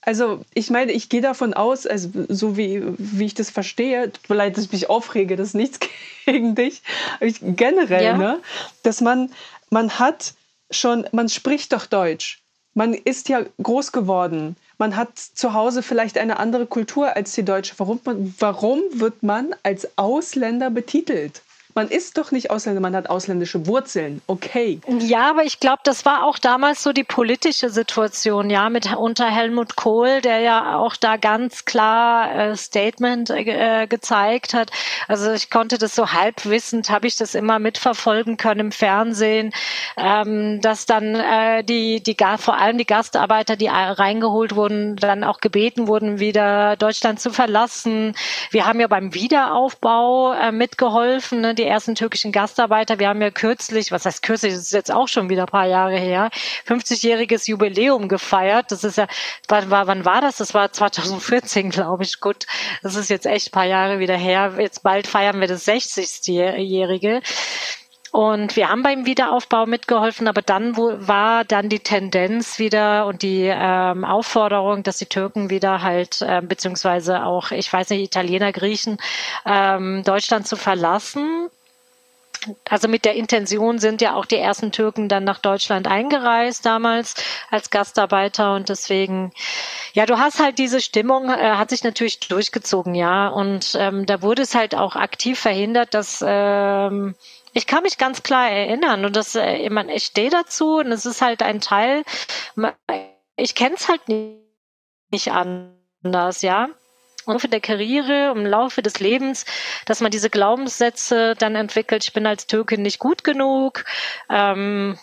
Also ich meine, ich gehe davon aus, also so wie, wie ich das verstehe, tut mir leid, dass ich mich aufrege, das ist nichts gegen dich, ich, generell, ja. ne, dass man, man hat schon, man spricht doch Deutsch. Man ist ja groß geworden. Man hat zu Hause vielleicht eine andere Kultur als die deutsche. Warum, warum wird man als Ausländer betitelt? Man ist doch nicht Ausländer, man hat ausländische Wurzeln. Okay. Ja, aber ich glaube, das war auch damals so die politische Situation, ja, mit unter Helmut Kohl, der ja auch da ganz klar äh, Statement äh, gezeigt hat. Also ich konnte das so halbwissend, habe ich das immer mitverfolgen können im Fernsehen, ähm, dass dann äh, die, die vor allem die Gastarbeiter, die reingeholt wurden, dann auch gebeten wurden, wieder Deutschland zu verlassen. Wir haben ja beim Wiederaufbau äh, mitgeholfen. Ne? Die ersten türkischen Gastarbeiter. Wir haben ja kürzlich, was heißt kürzlich, das ist jetzt auch schon wieder ein paar Jahre her, 50-jähriges Jubiläum gefeiert. Das ist ja, wann war, wann war das? Das war 2014, glaube ich. Gut, das ist jetzt echt ein paar Jahre wieder her. Jetzt bald feiern wir das 60-jährige. Und wir haben beim Wiederaufbau mitgeholfen, aber dann war dann die Tendenz wieder und die ähm, Aufforderung, dass die Türken wieder halt, äh, beziehungsweise auch, ich weiß nicht, Italiener, Griechen, ähm, Deutschland zu verlassen also mit der Intention sind ja auch die ersten Türken dann nach Deutschland eingereist damals als Gastarbeiter und deswegen, ja, du hast halt diese Stimmung, äh, hat sich natürlich durchgezogen, ja, und ähm, da wurde es halt auch aktiv verhindert, dass ähm, ich kann mich ganz klar erinnern und das, äh, ich, meine, ich stehe dazu und es ist halt ein Teil, ich kenne es halt nicht anders, ja. Laufe der Karriere, im Laufe des Lebens, dass man diese Glaubenssätze dann entwickelt, ich bin als Türkin nicht gut genug. Ähm,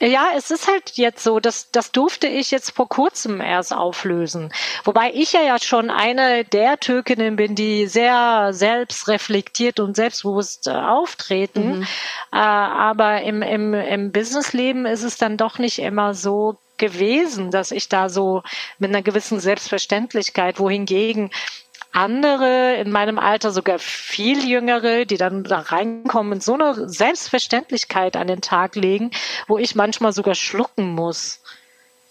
ja, es ist halt jetzt so, dass das durfte ich jetzt vor kurzem erst auflösen. Wobei ich ja, ja schon eine der Türkinnen bin, die sehr selbstreflektiert und selbstbewusst äh, auftreten. Mhm. Äh, aber im, im, im Businessleben ist es dann doch nicht immer so gewesen, dass ich da so mit einer gewissen Selbstverständlichkeit, wohingegen andere in meinem Alter, sogar viel jüngere, die dann da reinkommen und so eine Selbstverständlichkeit an den Tag legen, wo ich manchmal sogar schlucken muss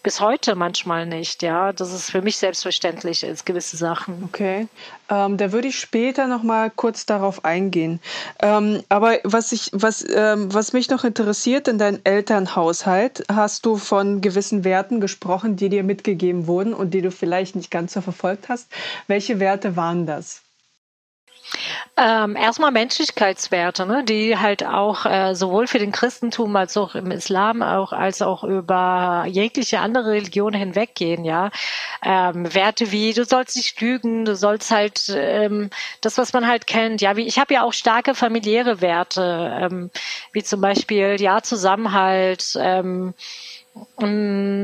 bis heute manchmal nicht, ja. Das ist für mich selbstverständlich ist, gewisse Sachen. Okay. Ähm, da würde ich später noch mal kurz darauf eingehen. Ähm, aber was, ich, was, ähm, was mich noch interessiert, in deinem Elternhaushalt hast du von gewissen Werten gesprochen, die dir mitgegeben wurden und die du vielleicht nicht ganz so verfolgt hast. Welche Werte waren das? Ähm, erstmal Menschlichkeitswerte, ne, die halt auch äh, sowohl für den Christentum als auch im Islam auch als auch über jegliche andere Religion hinweggehen, ja. Ähm, Werte wie du sollst nicht lügen, du sollst halt ähm, das, was man halt kennt, ja. Wie ich habe ja auch starke familiäre Werte, ähm, wie zum Beispiel ja Zusammenhalt. Ähm,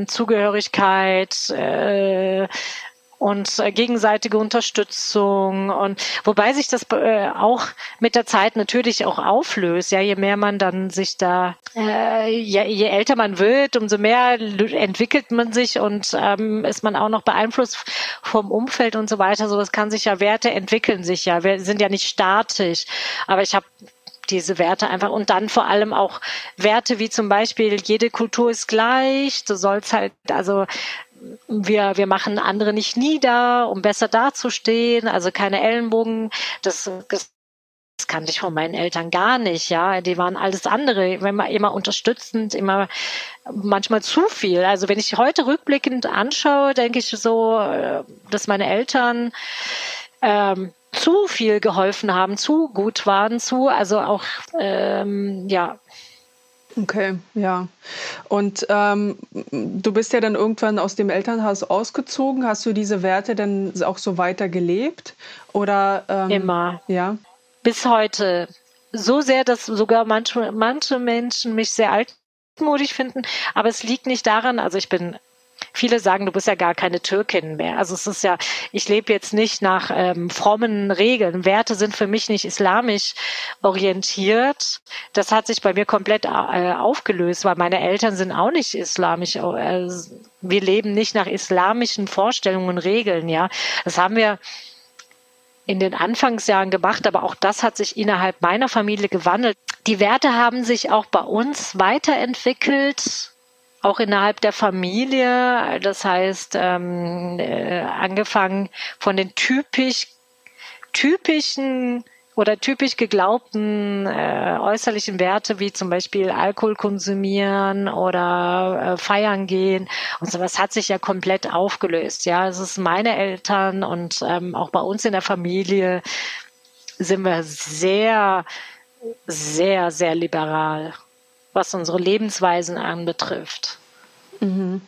Zugehörigkeit, äh, und äh, gegenseitige Unterstützung und wobei sich das äh, auch mit der Zeit natürlich auch auflöst. Ja, je mehr man dann sich da, äh, je, je älter man wird, umso mehr entwickelt man sich und ähm, ist man auch noch beeinflusst vom Umfeld und so weiter. So, das kann sich ja Werte entwickeln sich ja. Wir sind ja nicht statisch, aber ich habe diese Werte einfach und dann vor allem auch Werte wie zum Beispiel jede Kultur ist gleich. Du sollst halt also wir, wir machen andere nicht nieder, um besser dazustehen, also keine Ellenbogen. Das, das kannte ich von meinen Eltern gar nicht, ja. Die waren alles andere, immer, immer unterstützend, immer manchmal zu viel. Also wenn ich heute rückblickend anschaue, denke ich so, äh, dass meine Eltern ähm, zu viel geholfen haben, zu gut waren, zu, also auch ähm, ja Okay, ja. Und ähm, du bist ja dann irgendwann aus dem Elternhaus ausgezogen. Hast du diese Werte dann auch so weiter gelebt? Oder ähm, immer? Ja. Bis heute. So sehr, dass sogar manche, manche Menschen mich sehr altmodisch finden. Aber es liegt nicht daran, also ich bin viele sagen, du bist ja gar keine Türkin mehr. Also es ist ja, ich lebe jetzt nicht nach ähm, frommen Regeln. Werte sind für mich nicht islamisch orientiert. Das hat sich bei mir komplett äh, aufgelöst, weil meine Eltern sind auch nicht islamisch. Äh, wir leben nicht nach islamischen Vorstellungen und Regeln, ja. Das haben wir in den Anfangsjahren gemacht, aber auch das hat sich innerhalb meiner Familie gewandelt. Die Werte haben sich auch bei uns weiterentwickelt auch innerhalb der Familie. Das heißt, ähm, äh, angefangen von den typisch, typischen oder typisch geglaubten äh, äußerlichen Werte wie zum Beispiel Alkohol konsumieren oder äh, feiern gehen und sowas hat sich ja komplett aufgelöst. Ja, es ist meine Eltern und ähm, auch bei uns in der Familie sind wir sehr, sehr, sehr liberal was unsere Lebensweisen anbetrifft. Mhm.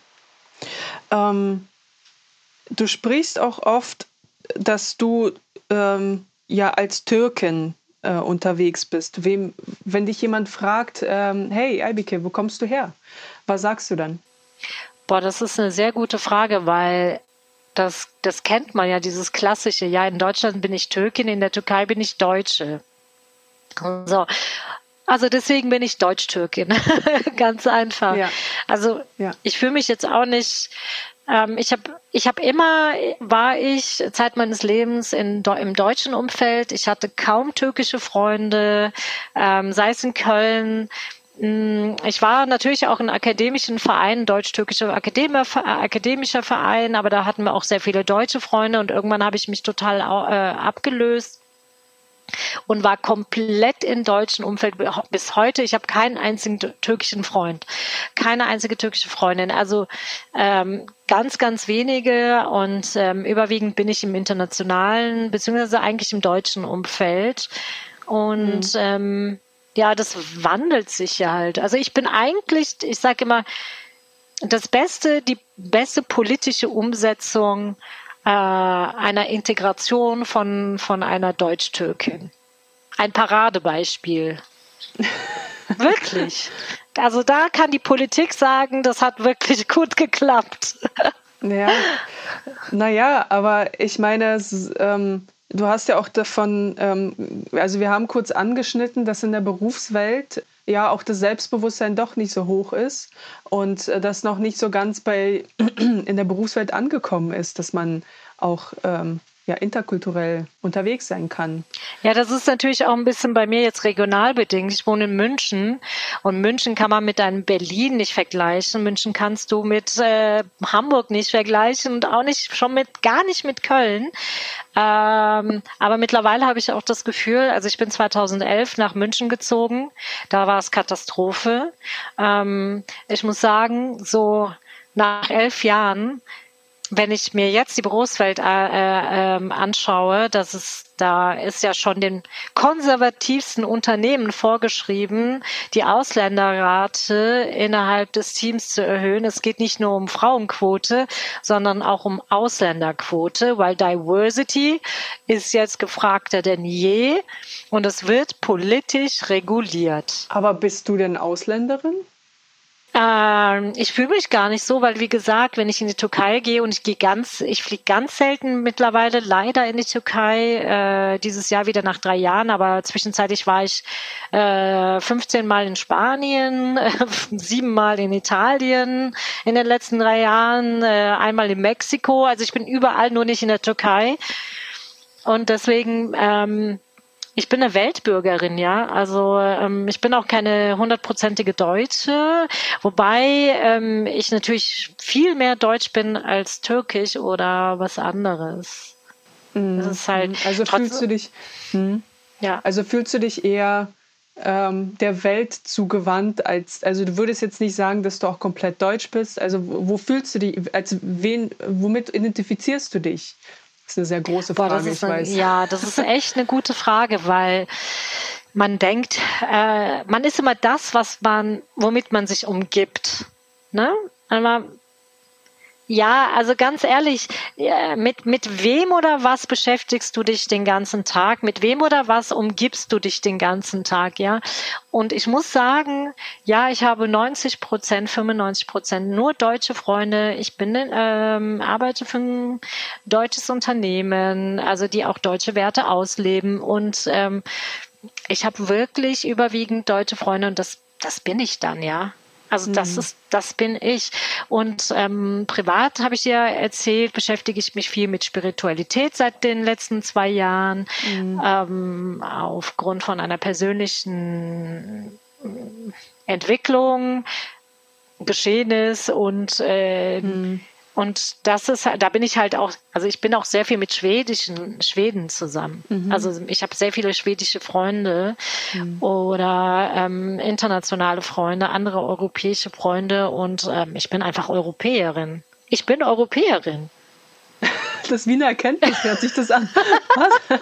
Ähm, du sprichst auch oft, dass du ähm, ja als Türkin äh, unterwegs bist. Wem, wenn dich jemand fragt, ähm, hey Aybike, wo kommst du her? Was sagst du dann? Boah, das ist eine sehr gute Frage, weil das, das kennt man ja, dieses klassische, ja, in Deutschland bin ich Türkin, in der Türkei bin ich Deutsche. So. Also deswegen bin ich Deutsch-Türkin. Ganz einfach. Ja. Also ja. ich fühle mich jetzt auch nicht. Ähm, ich habe ich hab immer, war ich Zeit meines Lebens in, im deutschen Umfeld. Ich hatte kaum türkische Freunde, ähm, sei es in Köln. Mm, ich war natürlich auch in akademischen Vereinen, deutsch-türkischer akademischer Verein, aber da hatten wir auch sehr viele deutsche Freunde und irgendwann habe ich mich total äh, abgelöst und war komplett im deutschen Umfeld bis heute. Ich habe keinen einzigen türkischen Freund, keine einzige türkische Freundin. Also ähm, ganz, ganz wenige und ähm, überwiegend bin ich im internationalen beziehungsweise eigentlich im deutschen Umfeld und mhm. ähm, ja, das wandelt sich ja halt. Also ich bin eigentlich, ich sage immer, das Beste, die beste politische Umsetzung äh, einer Integration von, von einer Deutsch-Türkin. Ein Paradebeispiel. wirklich. Also da kann die Politik sagen, das hat wirklich gut geklappt. ja, naja, aber ich meine, ähm, du hast ja auch davon, ähm, also wir haben kurz angeschnitten, dass in der Berufswelt ja auch das Selbstbewusstsein doch nicht so hoch ist und äh, das noch nicht so ganz bei in der Berufswelt angekommen ist, dass man auch ähm, ja, interkulturell unterwegs sein kann. Ja, das ist natürlich auch ein bisschen bei mir jetzt regional bedingt. Ich wohne in München und München kann man mit einem Berlin nicht vergleichen. München kannst du mit äh, Hamburg nicht vergleichen und auch nicht schon mit gar nicht mit Köln. Ähm, aber mittlerweile habe ich auch das Gefühl, also ich bin 2011 nach München gezogen. Da war es Katastrophe. Ähm, ich muss sagen, so nach elf Jahren wenn ich mir jetzt die Berufswelt äh, äh, ähm, anschaue, dass es da ist ja schon den konservativsten Unternehmen vorgeschrieben, die Ausländerrate innerhalb des Teams zu erhöhen. Es geht nicht nur um Frauenquote, sondern auch um Ausländerquote, weil Diversity ist jetzt gefragter denn je und es wird politisch reguliert. Aber bist du denn Ausländerin? Ähm, ich fühle mich gar nicht so, weil wie gesagt, wenn ich in die Türkei gehe und ich gehe ganz, ich fliege ganz selten mittlerweile leider in die Türkei, äh, dieses Jahr wieder nach drei Jahren, aber zwischenzeitlich war ich äh, 15 Mal in Spanien, sieben Mal in Italien in den letzten drei Jahren, äh, einmal in Mexiko, also ich bin überall nur nicht in der Türkei. Und deswegen ähm, ich bin eine Weltbürgerin, ja. Also ähm, ich bin auch keine hundertprozentige Deutsche, wobei ähm, ich natürlich viel mehr Deutsch bin als Türkisch oder was anderes. Mhm. Das ist halt. Also fühlst du dich. Hm. Ja. Also fühlst du dich eher ähm, der Welt zugewandt, als also du würdest jetzt nicht sagen, dass du auch komplett deutsch bist. Also wo fühlst du dich, als wen, womit identifizierst du dich? Das ist eine sehr große Frage, Boah, ich weiß. ja, das ist echt eine gute Frage, weil man denkt, äh, man ist immer das, was man, womit man sich umgibt. Ne? Ja, also ganz ehrlich, mit, mit wem oder was beschäftigst du dich den ganzen Tag? Mit wem oder was umgibst du dich den ganzen Tag, ja? Und ich muss sagen, ja, ich habe 90 Prozent, 95 Prozent nur deutsche Freunde. Ich bin, ähm, arbeite für ein deutsches Unternehmen, also die auch deutsche Werte ausleben. Und ähm, ich habe wirklich überwiegend deutsche Freunde und das, das bin ich dann, ja. Also das mhm. ist, das bin ich. Und ähm, privat habe ich ja erzählt, beschäftige ich mich viel mit Spiritualität seit den letzten zwei Jahren, mhm. ähm, aufgrund von einer persönlichen Entwicklung, Geschehnis und äh, mhm. Und das ist, da bin ich halt auch, also ich bin auch sehr viel mit schwedischen Schweden zusammen. Mhm. Also ich habe sehr viele schwedische Freunde mhm. oder ähm, internationale Freunde, andere europäische Freunde und ähm, ich bin einfach Europäerin. Ich bin Europäerin. Das Wiener Erkenntnis hört sich das an. Was?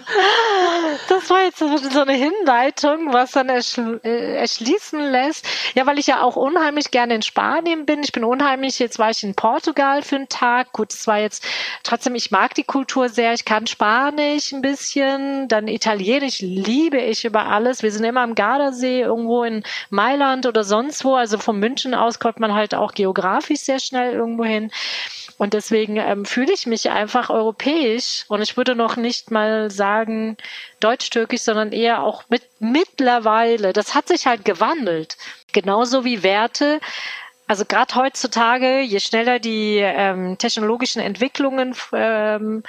Das war jetzt so eine Hinleitung, was dann erschl äh, erschließen lässt. Ja, weil ich ja auch unheimlich gerne in Spanien bin. Ich bin unheimlich, jetzt war ich in Portugal für einen Tag. Gut, es war jetzt trotzdem, ich mag die Kultur sehr. Ich kann Spanisch ein bisschen, dann Italienisch liebe ich über alles. Wir sind immer am Gardasee, irgendwo in Mailand oder sonst wo. Also von München aus kommt man halt auch geografisch sehr schnell irgendwo hin. Und deswegen ähm, fühle ich mich einfach europäisch und ich würde noch nicht mal sagen deutsch-türkisch, sondern eher auch mit mittlerweile. Das hat sich halt gewandelt. Genauso wie Werte. Also gerade heutzutage, je schneller die ähm, technologischen Entwicklungen ähm,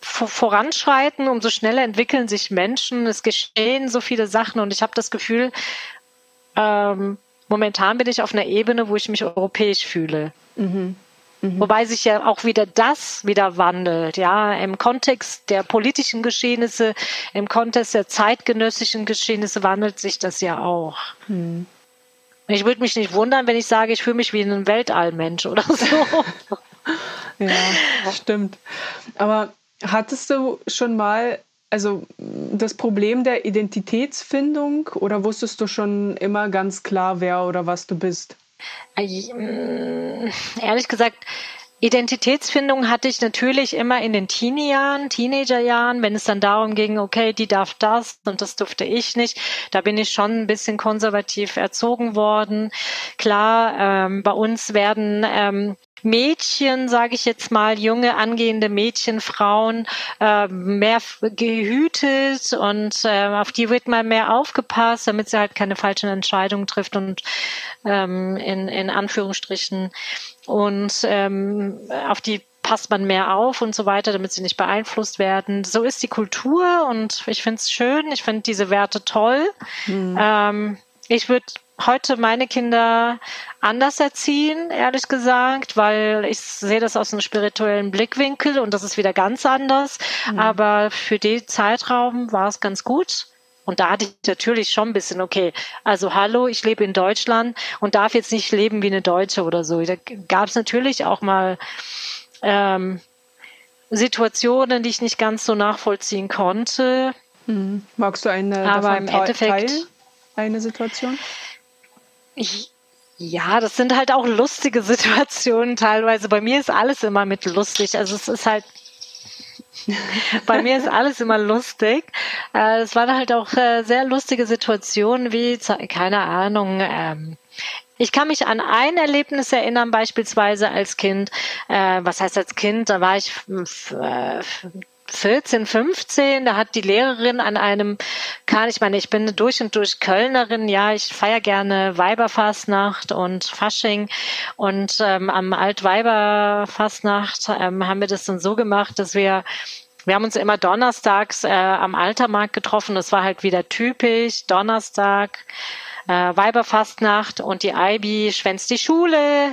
voranschreiten, umso schneller entwickeln sich Menschen. Es geschehen so viele Sachen und ich habe das Gefühl, ähm, momentan bin ich auf einer Ebene, wo ich mich europäisch fühle. Mhm. Mhm. Wobei sich ja auch wieder das wieder wandelt, ja, im Kontext der politischen Geschehnisse, im Kontext der zeitgenössischen Geschehnisse wandelt sich das ja auch. Mhm. Ich würde mich nicht wundern, wenn ich sage, ich fühle mich wie ein Weltallmensch oder so. ja, stimmt. Aber hattest du schon mal also das Problem der Identitätsfindung oder wusstest du schon immer ganz klar, wer oder was du bist? Mm, ehrlich gesagt, Identitätsfindung hatte ich natürlich immer in den Teenie-Jahren, Teenager-Jahren, wenn es dann darum ging, okay, die darf das und das durfte ich nicht. Da bin ich schon ein bisschen konservativ erzogen worden. Klar, ähm, bei uns werden ähm, Mädchen, sage ich jetzt mal, junge angehende Mädchen, Frauen äh, mehr gehütet und äh, auf die wird mal mehr aufgepasst, damit sie halt keine falschen Entscheidungen trifft und ähm, in, in Anführungsstrichen und ähm, auf die passt man mehr auf und so weiter, damit sie nicht beeinflusst werden. So ist die Kultur und ich finde es schön, ich finde diese Werte toll. Mhm. Ähm, ich würde heute meine Kinder anders erziehen, ehrlich gesagt, weil ich sehe das aus einem spirituellen Blickwinkel und das ist wieder ganz anders. Mhm. Aber für den Zeitraum war es ganz gut. Und da hatte ich natürlich schon ein bisschen, okay, also hallo, ich lebe in Deutschland und darf jetzt nicht leben wie eine Deutsche oder so. Da gab es natürlich auch mal ähm, Situationen, die ich nicht ganz so nachvollziehen konnte. Hm. Magst du eine Aber im Endeffekt, Teil, eine Situation? Ich, ja, das sind halt auch lustige Situationen teilweise. Bei mir ist alles immer mit lustig. Also es ist halt bei mir ist alles immer lustig. Äh, es waren halt auch äh, sehr lustige Situationen, wie, keine Ahnung, ähm, ich kann mich an ein Erlebnis erinnern, beispielsweise als Kind. Äh, was heißt als Kind? Da war ich 14, 15, da hat die Lehrerin an einem, kann ich meine, ich bin durch und durch Kölnerin, ja, ich feiere gerne Weiberfastnacht und Fasching und ähm, am Altweiberfastnacht ähm, haben wir das dann so gemacht, dass wir wir haben uns immer donnerstags äh, am Altermarkt getroffen. Das war halt wieder typisch. Donnerstag, äh, Weiberfastnacht und die Ibi schwänzt die Schule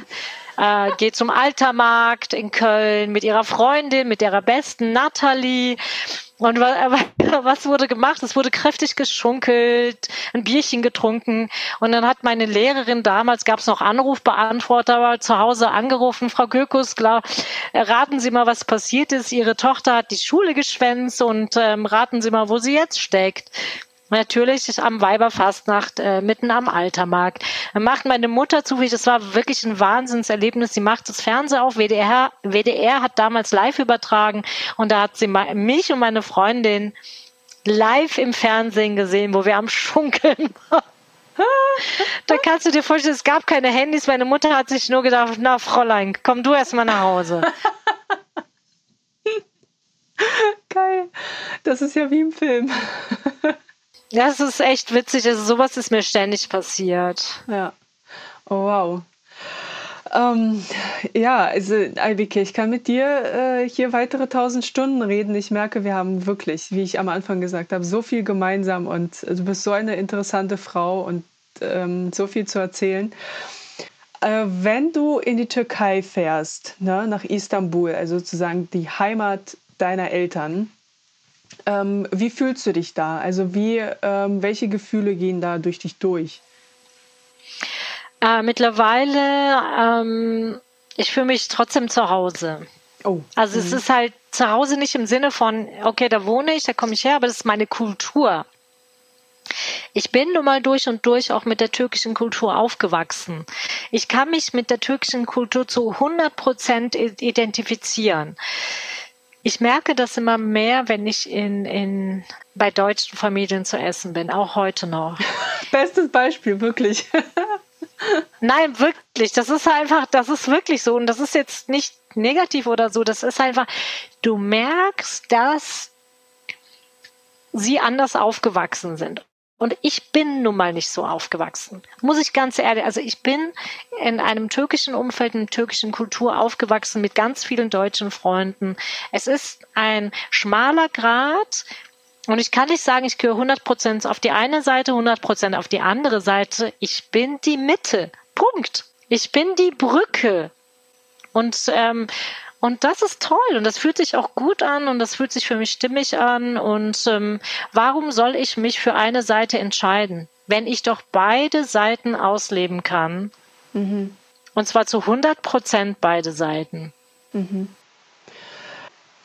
äh, geht zum Altermarkt in Köln mit ihrer Freundin, mit ihrer besten Natalie. Und was wurde gemacht? Es wurde kräftig geschunkelt, ein Bierchen getrunken. Und dann hat meine Lehrerin damals, gab es noch Anrufbeantworter, zu Hause angerufen, Frau Gökus, klar, raten Sie mal, was passiert ist. Ihre Tochter hat die Schule geschwänzt und ähm, raten Sie mal, wo sie jetzt steckt. Natürlich am Weiberfastnacht, äh, mitten am Altermarkt. Dann macht meine Mutter zufällig, das war wirklich ein Wahnsinnserlebnis. Sie macht das Fernsehen auf, WDR, WDR hat damals live übertragen und da hat sie mich und meine Freundin live im Fernsehen gesehen, wo wir am Schunkeln waren. da kannst du dir vorstellen, es gab keine Handys. Meine Mutter hat sich nur gedacht, na Fräulein, komm du erst mal nach Hause. Geil. Das ist ja wie im Film. Das ist echt witzig. Also sowas ist mir ständig passiert. Ja. Oh, wow. Ähm, ja, also Albike, ich kann mit dir äh, hier weitere tausend Stunden reden. Ich merke, wir haben wirklich, wie ich am Anfang gesagt habe, so viel gemeinsam und du bist so eine interessante Frau und ähm, so viel zu erzählen. Äh, wenn du in die Türkei fährst, ne, nach Istanbul, also sozusagen die Heimat deiner Eltern, ähm, wie fühlst du dich da? Also wie, ähm, welche Gefühle gehen da durch dich durch? Äh, mittlerweile, ähm, ich fühle mich trotzdem zu Hause. Oh. Also mhm. es ist halt zu Hause nicht im Sinne von, okay, da wohne ich, da komme ich her, aber das ist meine Kultur. Ich bin nun mal durch und durch auch mit der türkischen Kultur aufgewachsen. Ich kann mich mit der türkischen Kultur zu 100 Prozent identifizieren. Ich merke das immer mehr, wenn ich in, in, bei deutschen Familien zu essen bin, auch heute noch. Bestes Beispiel, wirklich. Nein, wirklich. Das ist einfach, das ist wirklich so. Und das ist jetzt nicht negativ oder so. Das ist einfach, du merkst, dass sie anders aufgewachsen sind. Und ich bin nun mal nicht so aufgewachsen. Muss ich ganz ehrlich, also ich bin in einem türkischen Umfeld, in einer türkischen Kultur aufgewachsen mit ganz vielen deutschen Freunden. Es ist ein schmaler Grad. Und ich kann nicht sagen, ich gehöre 100 Prozent auf die eine Seite, 100 Prozent auf die andere Seite. Ich bin die Mitte. Punkt. Ich bin die Brücke. Und ähm, und das ist toll und das fühlt sich auch gut an und das fühlt sich für mich stimmig an. Und ähm, warum soll ich mich für eine Seite entscheiden, wenn ich doch beide Seiten ausleben kann? Mhm. Und zwar zu 100 Prozent beide Seiten. Mhm.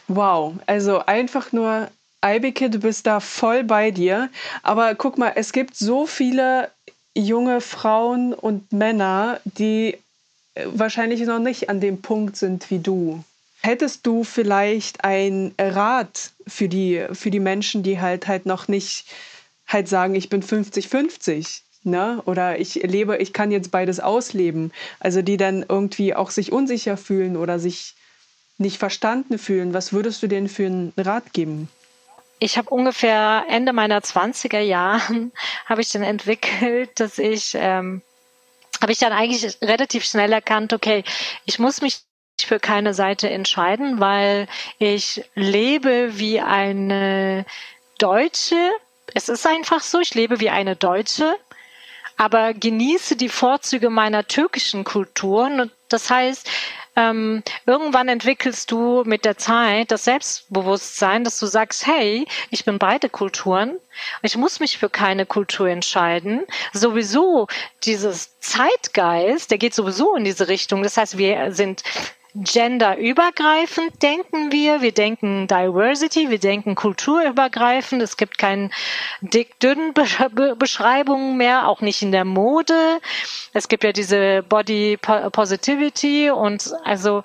Wow, also einfach nur, Eibeke, du bist da voll bei dir. Aber guck mal, es gibt so viele junge Frauen und Männer, die äh, wahrscheinlich noch nicht an dem Punkt sind wie du. Hättest du vielleicht einen Rat für die, für die Menschen, die halt halt noch nicht halt sagen, ich bin 50-50, ne? Oder ich lebe, ich kann jetzt beides ausleben. Also die dann irgendwie auch sich unsicher fühlen oder sich nicht verstanden fühlen. Was würdest du denen für einen Rat geben? Ich habe ungefähr Ende meiner 20er Jahren habe ich dann entwickelt, dass ich ähm, habe ich dann eigentlich relativ schnell erkannt, okay, ich muss mich für keine Seite entscheiden, weil ich lebe wie eine Deutsche. Es ist einfach so, ich lebe wie eine Deutsche, aber genieße die Vorzüge meiner türkischen Kultur. Und das heißt, ähm, irgendwann entwickelst du mit der Zeit das Selbstbewusstsein, dass du sagst, hey, ich bin beide Kulturen. Ich muss mich für keine Kultur entscheiden. Sowieso dieses Zeitgeist, der geht sowieso in diese Richtung. Das heißt, wir sind genderübergreifend denken wir. Wir denken Diversity, wir denken kulturübergreifend. Es gibt keinen dick-dünn Beschreibungen mehr, auch nicht in der Mode. Es gibt ja diese Body Positivity und also,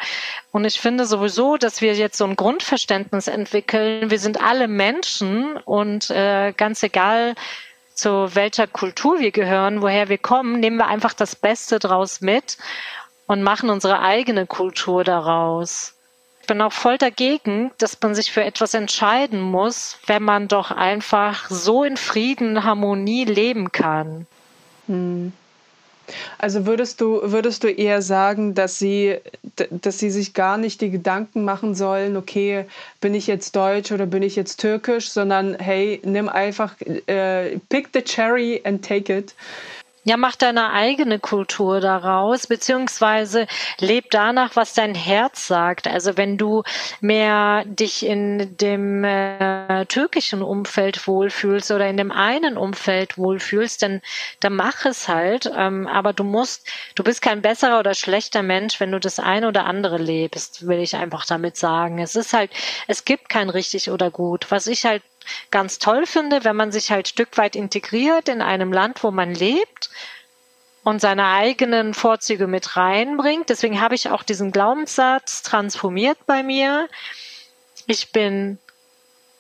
und ich finde sowieso, dass wir jetzt so ein Grundverständnis entwickeln. Wir sind alle Menschen und äh, ganz egal, zu welcher Kultur wir gehören, woher wir kommen, nehmen wir einfach das Beste draus mit und machen unsere eigene Kultur daraus. Ich bin auch voll dagegen, dass man sich für etwas entscheiden muss, wenn man doch einfach so in Frieden, Harmonie leben kann. Hm. Also würdest du, würdest du eher sagen, dass sie, dass sie sich gar nicht die Gedanken machen sollen, okay, bin ich jetzt deutsch oder bin ich jetzt türkisch, sondern hey, nimm einfach, äh, pick the cherry and take it. Ja, mach deine eigene Kultur daraus, beziehungsweise leb danach, was dein Herz sagt. Also wenn du mehr dich in dem äh, türkischen Umfeld wohlfühlst oder in dem einen Umfeld wohlfühlst, dann, dann mach es halt. Ähm, aber du musst, du bist kein besserer oder schlechter Mensch, wenn du das eine oder andere lebst, will ich einfach damit sagen. Es ist halt, es gibt kein richtig oder gut. Was ich halt ganz toll finde, wenn man sich halt Stück weit integriert in einem Land, wo man lebt und seine eigenen Vorzüge mit reinbringt. Deswegen habe ich auch diesen Glaubenssatz transformiert bei mir. Ich bin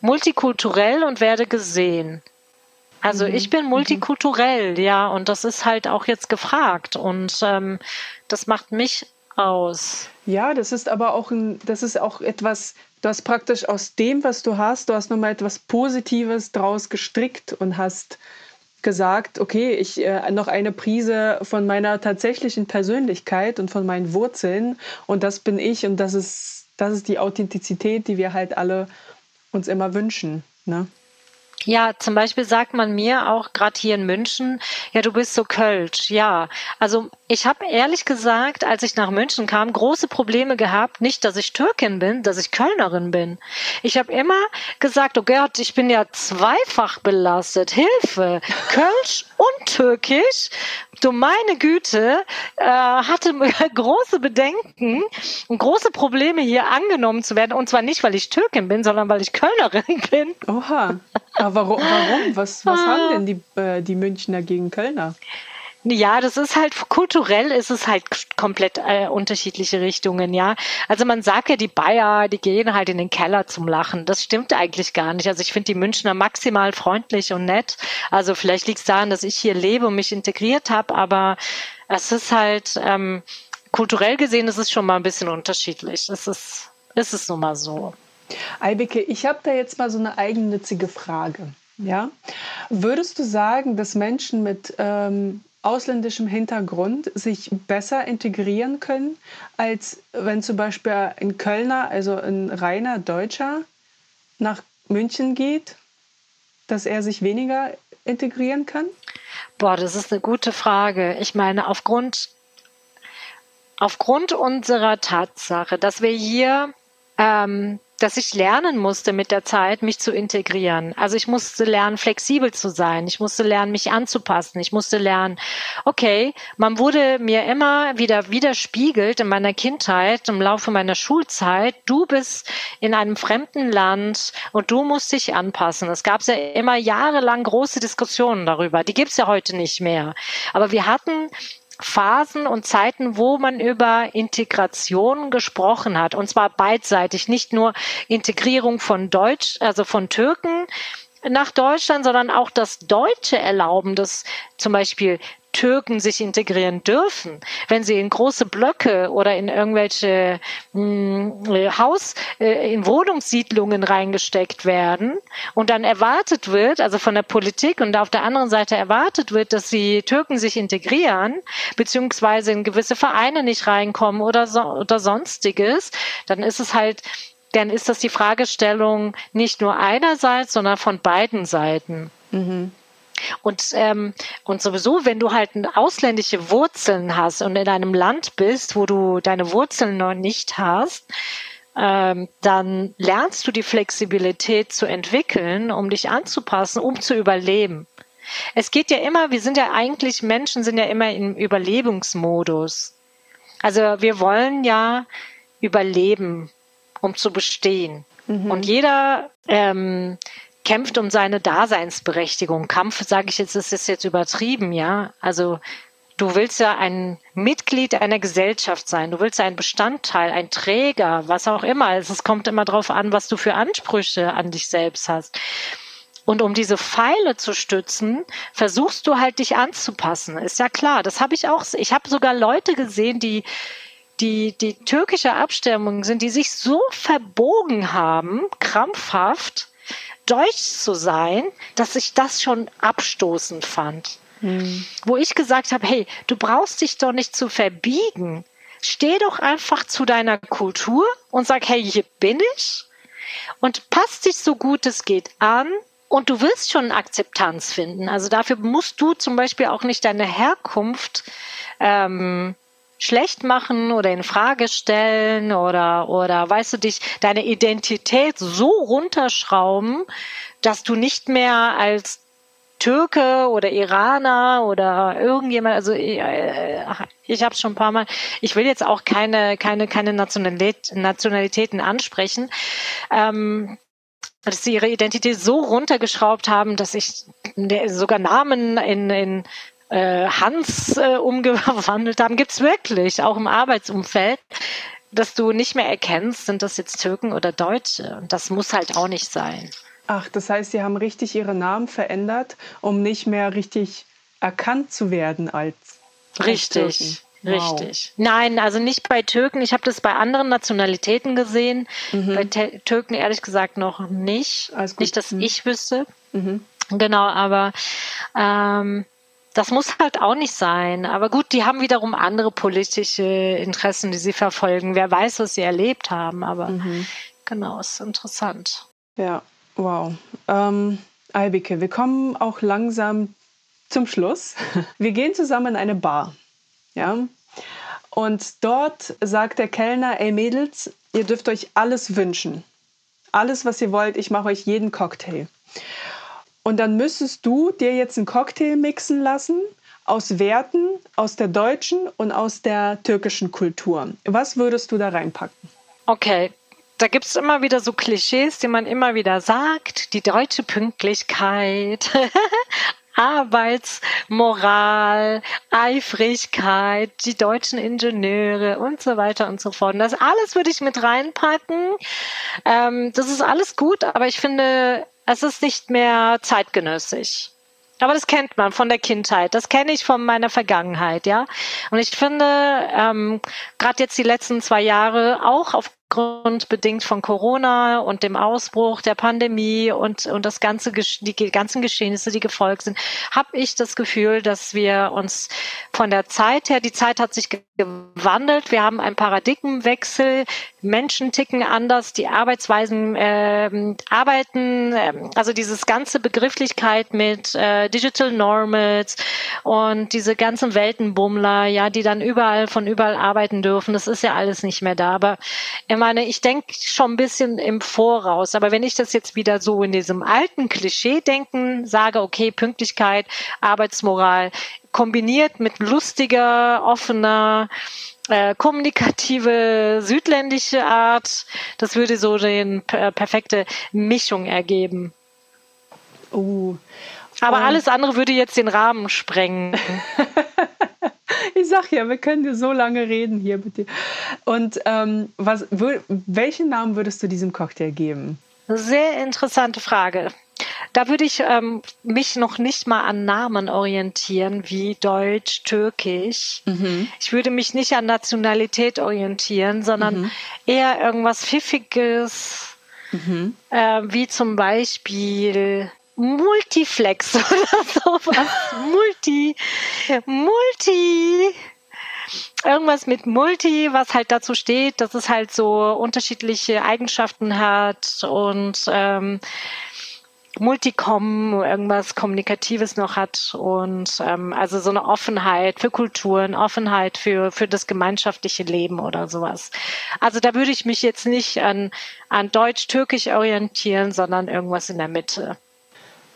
multikulturell und werde gesehen. Also mhm. ich bin mhm. multikulturell, ja, und das ist halt auch jetzt gefragt und ähm, das macht mich aus. Ja, das ist aber auch ein, das ist auch etwas, du hast praktisch aus dem, was du hast, du hast nochmal etwas Positives draus gestrickt und hast gesagt, okay, ich äh, noch eine Prise von meiner tatsächlichen Persönlichkeit und von meinen Wurzeln und das bin ich und das ist, das ist die Authentizität, die wir halt alle uns immer wünschen. Ne? Ja, zum Beispiel sagt man mir auch gerade hier in München, ja, du bist so Kölsch. Ja, also ich habe ehrlich gesagt, als ich nach München kam, große Probleme gehabt. Nicht, dass ich Türkin bin, dass ich Kölnerin bin. Ich habe immer gesagt, oh Gott, ich bin ja zweifach belastet. Hilfe, Kölsch und Türkisch. Du meine Güte, äh, hatte große Bedenken und große Probleme hier angenommen zu werden. Und zwar nicht, weil ich Türkin bin, sondern weil ich Kölnerin bin. Oha. Aber warum? warum? Was, was haben denn die, äh, die Münchner gegen Kölner? Ja, das ist halt kulturell ist es halt komplett äh, unterschiedliche Richtungen, ja. Also man sagt ja, die Bayer, die gehen halt in den Keller zum Lachen. Das stimmt eigentlich gar nicht. Also ich finde die Münchner maximal freundlich und nett. Also vielleicht liegt es daran, dass ich hier lebe und mich integriert habe, aber es ist halt ähm, kulturell gesehen, ist es schon mal ein bisschen unterschiedlich. Es ist, ist es nun mal so. Eibeke, ich habe da jetzt mal so eine eigennützige Frage. Ja? Würdest du sagen, dass Menschen mit ähm, ausländischem Hintergrund sich besser integrieren können, als wenn zum Beispiel ein Kölner, also ein reiner Deutscher, nach München geht, dass er sich weniger integrieren kann? Boah, das ist eine gute Frage. Ich meine, aufgrund, aufgrund unserer Tatsache, dass wir hier ähm, dass ich lernen musste mit der Zeit, mich zu integrieren. Also ich musste lernen, flexibel zu sein. Ich musste lernen, mich anzupassen. Ich musste lernen, okay, man wurde mir immer wieder widerspiegelt in meiner Kindheit, im Laufe meiner Schulzeit, du bist in einem fremden Land und du musst dich anpassen. Es gab ja immer jahrelang große Diskussionen darüber. Die gibt's ja heute nicht mehr. Aber wir hatten Phasen und Zeiten, wo man über Integration gesprochen hat. Und zwar beidseitig, nicht nur Integrierung von Deutsch, also von Türken nach Deutschland, sondern auch das Deutsche erlauben, dass zum Beispiel Türken sich integrieren dürfen, wenn sie in große Blöcke oder in irgendwelche mh, hm, Haus, äh, in Wohnungssiedlungen reingesteckt werden und dann erwartet wird, also von der Politik und auf der anderen Seite erwartet wird, dass die Türken sich integrieren, beziehungsweise in gewisse Vereine nicht reinkommen oder, so, oder sonstiges, dann ist es halt dann ist das die Fragestellung nicht nur einerseits, sondern von beiden Seiten. Mhm. Und, ähm, und sowieso, wenn du halt ausländische Wurzeln hast und in einem Land bist, wo du deine Wurzeln noch nicht hast, ähm, dann lernst du die Flexibilität zu entwickeln, um dich anzupassen, um zu überleben. Es geht ja immer, wir sind ja eigentlich, Menschen sind ja immer im Überlebensmodus. Also wir wollen ja überleben, um zu bestehen. Mhm. Und jeder ähm, kämpft um seine Daseinsberechtigung. Kampf, sage ich jetzt, ist es jetzt übertrieben, ja. Also du willst ja ein Mitglied einer Gesellschaft sein. Du willst ein Bestandteil, ein Träger, was auch immer. Also es kommt immer darauf an, was du für Ansprüche an dich selbst hast. Und um diese Pfeile zu stützen, versuchst du halt dich anzupassen. Ist ja klar. Das habe ich auch. Ich habe sogar Leute gesehen, die die, die türkische Abstammung sind, die sich so verbogen haben, krampfhaft, deutsch zu sein, dass ich das schon abstoßend fand. Hm. Wo ich gesagt habe, hey, du brauchst dich doch nicht zu verbiegen. Steh doch einfach zu deiner Kultur und sag, hey, hier bin ich und passt dich so gut es geht an und du wirst schon Akzeptanz finden. Also dafür musst du zum Beispiel auch nicht deine Herkunft ähm, schlecht machen oder in Frage stellen oder oder weißt du dich deine Identität so runterschrauben, dass du nicht mehr als Türke oder Iraner oder irgendjemand, also äh, ich habe schon ein paar Mal, ich will jetzt auch keine, keine, keine Nationalität, Nationalitäten ansprechen, ähm, dass sie ihre Identität so runtergeschraubt haben, dass ich sogar Namen in, in äh, Hans äh, umgewandelt haben, gibt's wirklich, auch im Arbeitsumfeld, dass du nicht mehr erkennst, sind das jetzt Türken oder Deutsche. Und das muss halt auch nicht sein. Ach, das heißt, sie haben richtig ihre Namen verändert, um nicht mehr richtig erkannt zu werden als. Richtig. Wow. Richtig. Nein, also nicht bei Türken. Ich habe das bei anderen Nationalitäten gesehen. Mhm. Bei T Türken ehrlich gesagt noch nicht. Nicht, dass mhm. ich wüsste. Mhm. Genau, aber ähm, das muss halt auch nicht sein. Aber gut, die haben wiederum andere politische Interessen, die sie verfolgen. Wer weiß, was sie erlebt haben. Aber mhm. genau, ist interessant. Ja, wow. Ähm, Albike, wir kommen auch langsam zum Schluss. Wir gehen zusammen in eine Bar. Ja. Und dort sagt der Kellner, ey Mädels, ihr dürft euch alles wünschen. Alles, was ihr wollt, ich mache euch jeden Cocktail. Und dann müsstest du dir jetzt einen Cocktail mixen lassen aus Werten aus der deutschen und aus der türkischen Kultur. Was würdest du da reinpacken? Okay, da gibt es immer wieder so Klischees, die man immer wieder sagt. Die deutsche Pünktlichkeit, Arbeitsmoral, Eifrigkeit, die deutschen Ingenieure und so weiter und so fort. Das alles würde ich mit reinpacken. Ähm, das ist alles gut, aber ich finde, es ist nicht mehr zeitgenössisch. Aber das kennt man von der Kindheit. Das kenne ich von meiner Vergangenheit, ja. Und ich finde, ähm, gerade jetzt die letzten zwei Jahre auch auf Grund bedingt von Corona und dem Ausbruch der Pandemie und, und das ganze, die ganzen Geschehnisse, die gefolgt sind, habe ich das Gefühl, dass wir uns von der Zeit her, die Zeit hat sich gewandelt. Wir haben einen Paradigmenwechsel. Menschen ticken anders, die Arbeitsweisen äh, arbeiten, äh, also dieses ganze Begrifflichkeit mit äh, Digital Normals und diese ganzen Weltenbummler, ja, die dann überall von überall arbeiten dürfen. Das ist ja alles nicht mehr da. Aber ich meine, ich denke schon ein bisschen im Voraus. Aber wenn ich das jetzt wieder so in diesem alten Klischee denken sage, okay, Pünktlichkeit, Arbeitsmoral, kombiniert mit lustiger, offener, äh, kommunikative südländische Art. Das würde so eine äh, perfekte Mischung ergeben. Uh, Aber alles andere würde jetzt den Rahmen sprengen. ich sag ja, wir können dir so lange reden hier mit dir. Und ähm, was, welchen Namen würdest du diesem Cocktail geben? Sehr interessante Frage. Da würde ich ähm, mich noch nicht mal an Namen orientieren, wie Deutsch, Türkisch. Mhm. Ich würde mich nicht an Nationalität orientieren, sondern mhm. eher irgendwas Pfiffiges, mhm. äh, wie zum Beispiel Multiflex oder sowas. Multi, Multi irgendwas mit Multi, was halt dazu steht, dass es halt so unterschiedliche Eigenschaften hat und ähm, Multicom, irgendwas Kommunikatives noch hat und ähm, also so eine Offenheit für Kulturen, Offenheit für, für das gemeinschaftliche Leben oder sowas. Also da würde ich mich jetzt nicht an, an Deutsch-Türkisch orientieren, sondern irgendwas in der Mitte.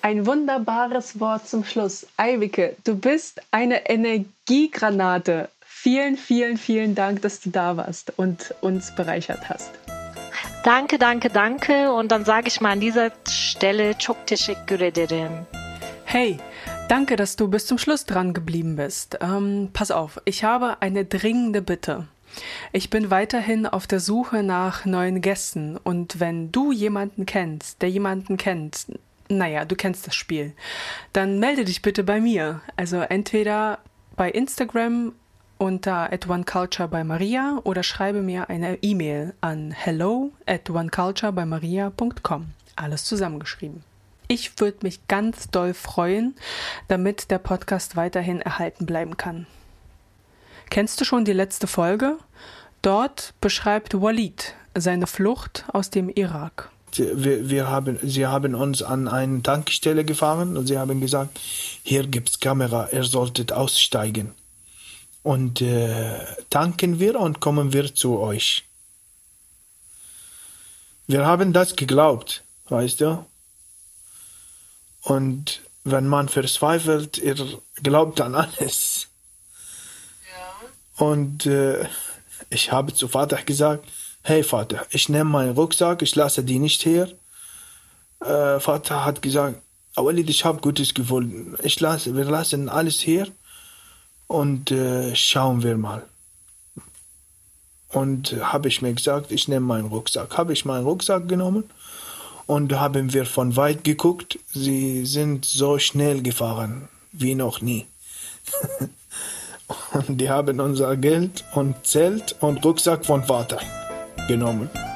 Ein wunderbares Wort zum Schluss. Eivike, du bist eine Energiegranate. Vielen, vielen, vielen Dank, dass du da warst und uns bereichert hast. Danke, danke, danke. Und dann sage ich mal an dieser Stelle çok teşekkür ederim. Hey, danke, dass du bis zum Schluss dran geblieben bist. Ähm, pass auf, ich habe eine dringende Bitte. Ich bin weiterhin auf der Suche nach neuen Gästen und wenn du jemanden kennst, der jemanden kennt, naja, du kennst das Spiel, dann melde dich bitte bei mir. Also entweder bei Instagram unter at oneculture bei Maria oder schreibe mir eine E-Mail an hello at oneculture bei Maria.com. Alles zusammengeschrieben. Ich würde mich ganz doll freuen, damit der Podcast weiterhin erhalten bleiben kann. Kennst du schon die letzte Folge? Dort beschreibt Walid seine Flucht aus dem Irak. Wir, wir haben, sie haben uns an eine Tankstelle gefahren und sie haben gesagt, hier gibt's Kamera, ihr solltet aussteigen. Und äh, tanken wir und kommen wir zu euch. Wir haben das geglaubt, weißt du? Und wenn man verzweifelt, ihr glaubt an alles. Und äh, ich habe zu Vater gesagt, hey Vater, ich nehme meinen Rucksack, ich lasse die nicht hier. Äh, Vater hat gesagt, Walid, ich habe Gutes gefunden. Ich lasse, wir lassen alles hier und äh, schauen wir mal. Und habe ich mir gesagt, ich nehme meinen Rucksack. Habe ich meinen Rucksack genommen und haben wir von weit geguckt. Sie sind so schnell gefahren wie noch nie. Und die haben unser Geld und Zelt und Rucksack von Vater genommen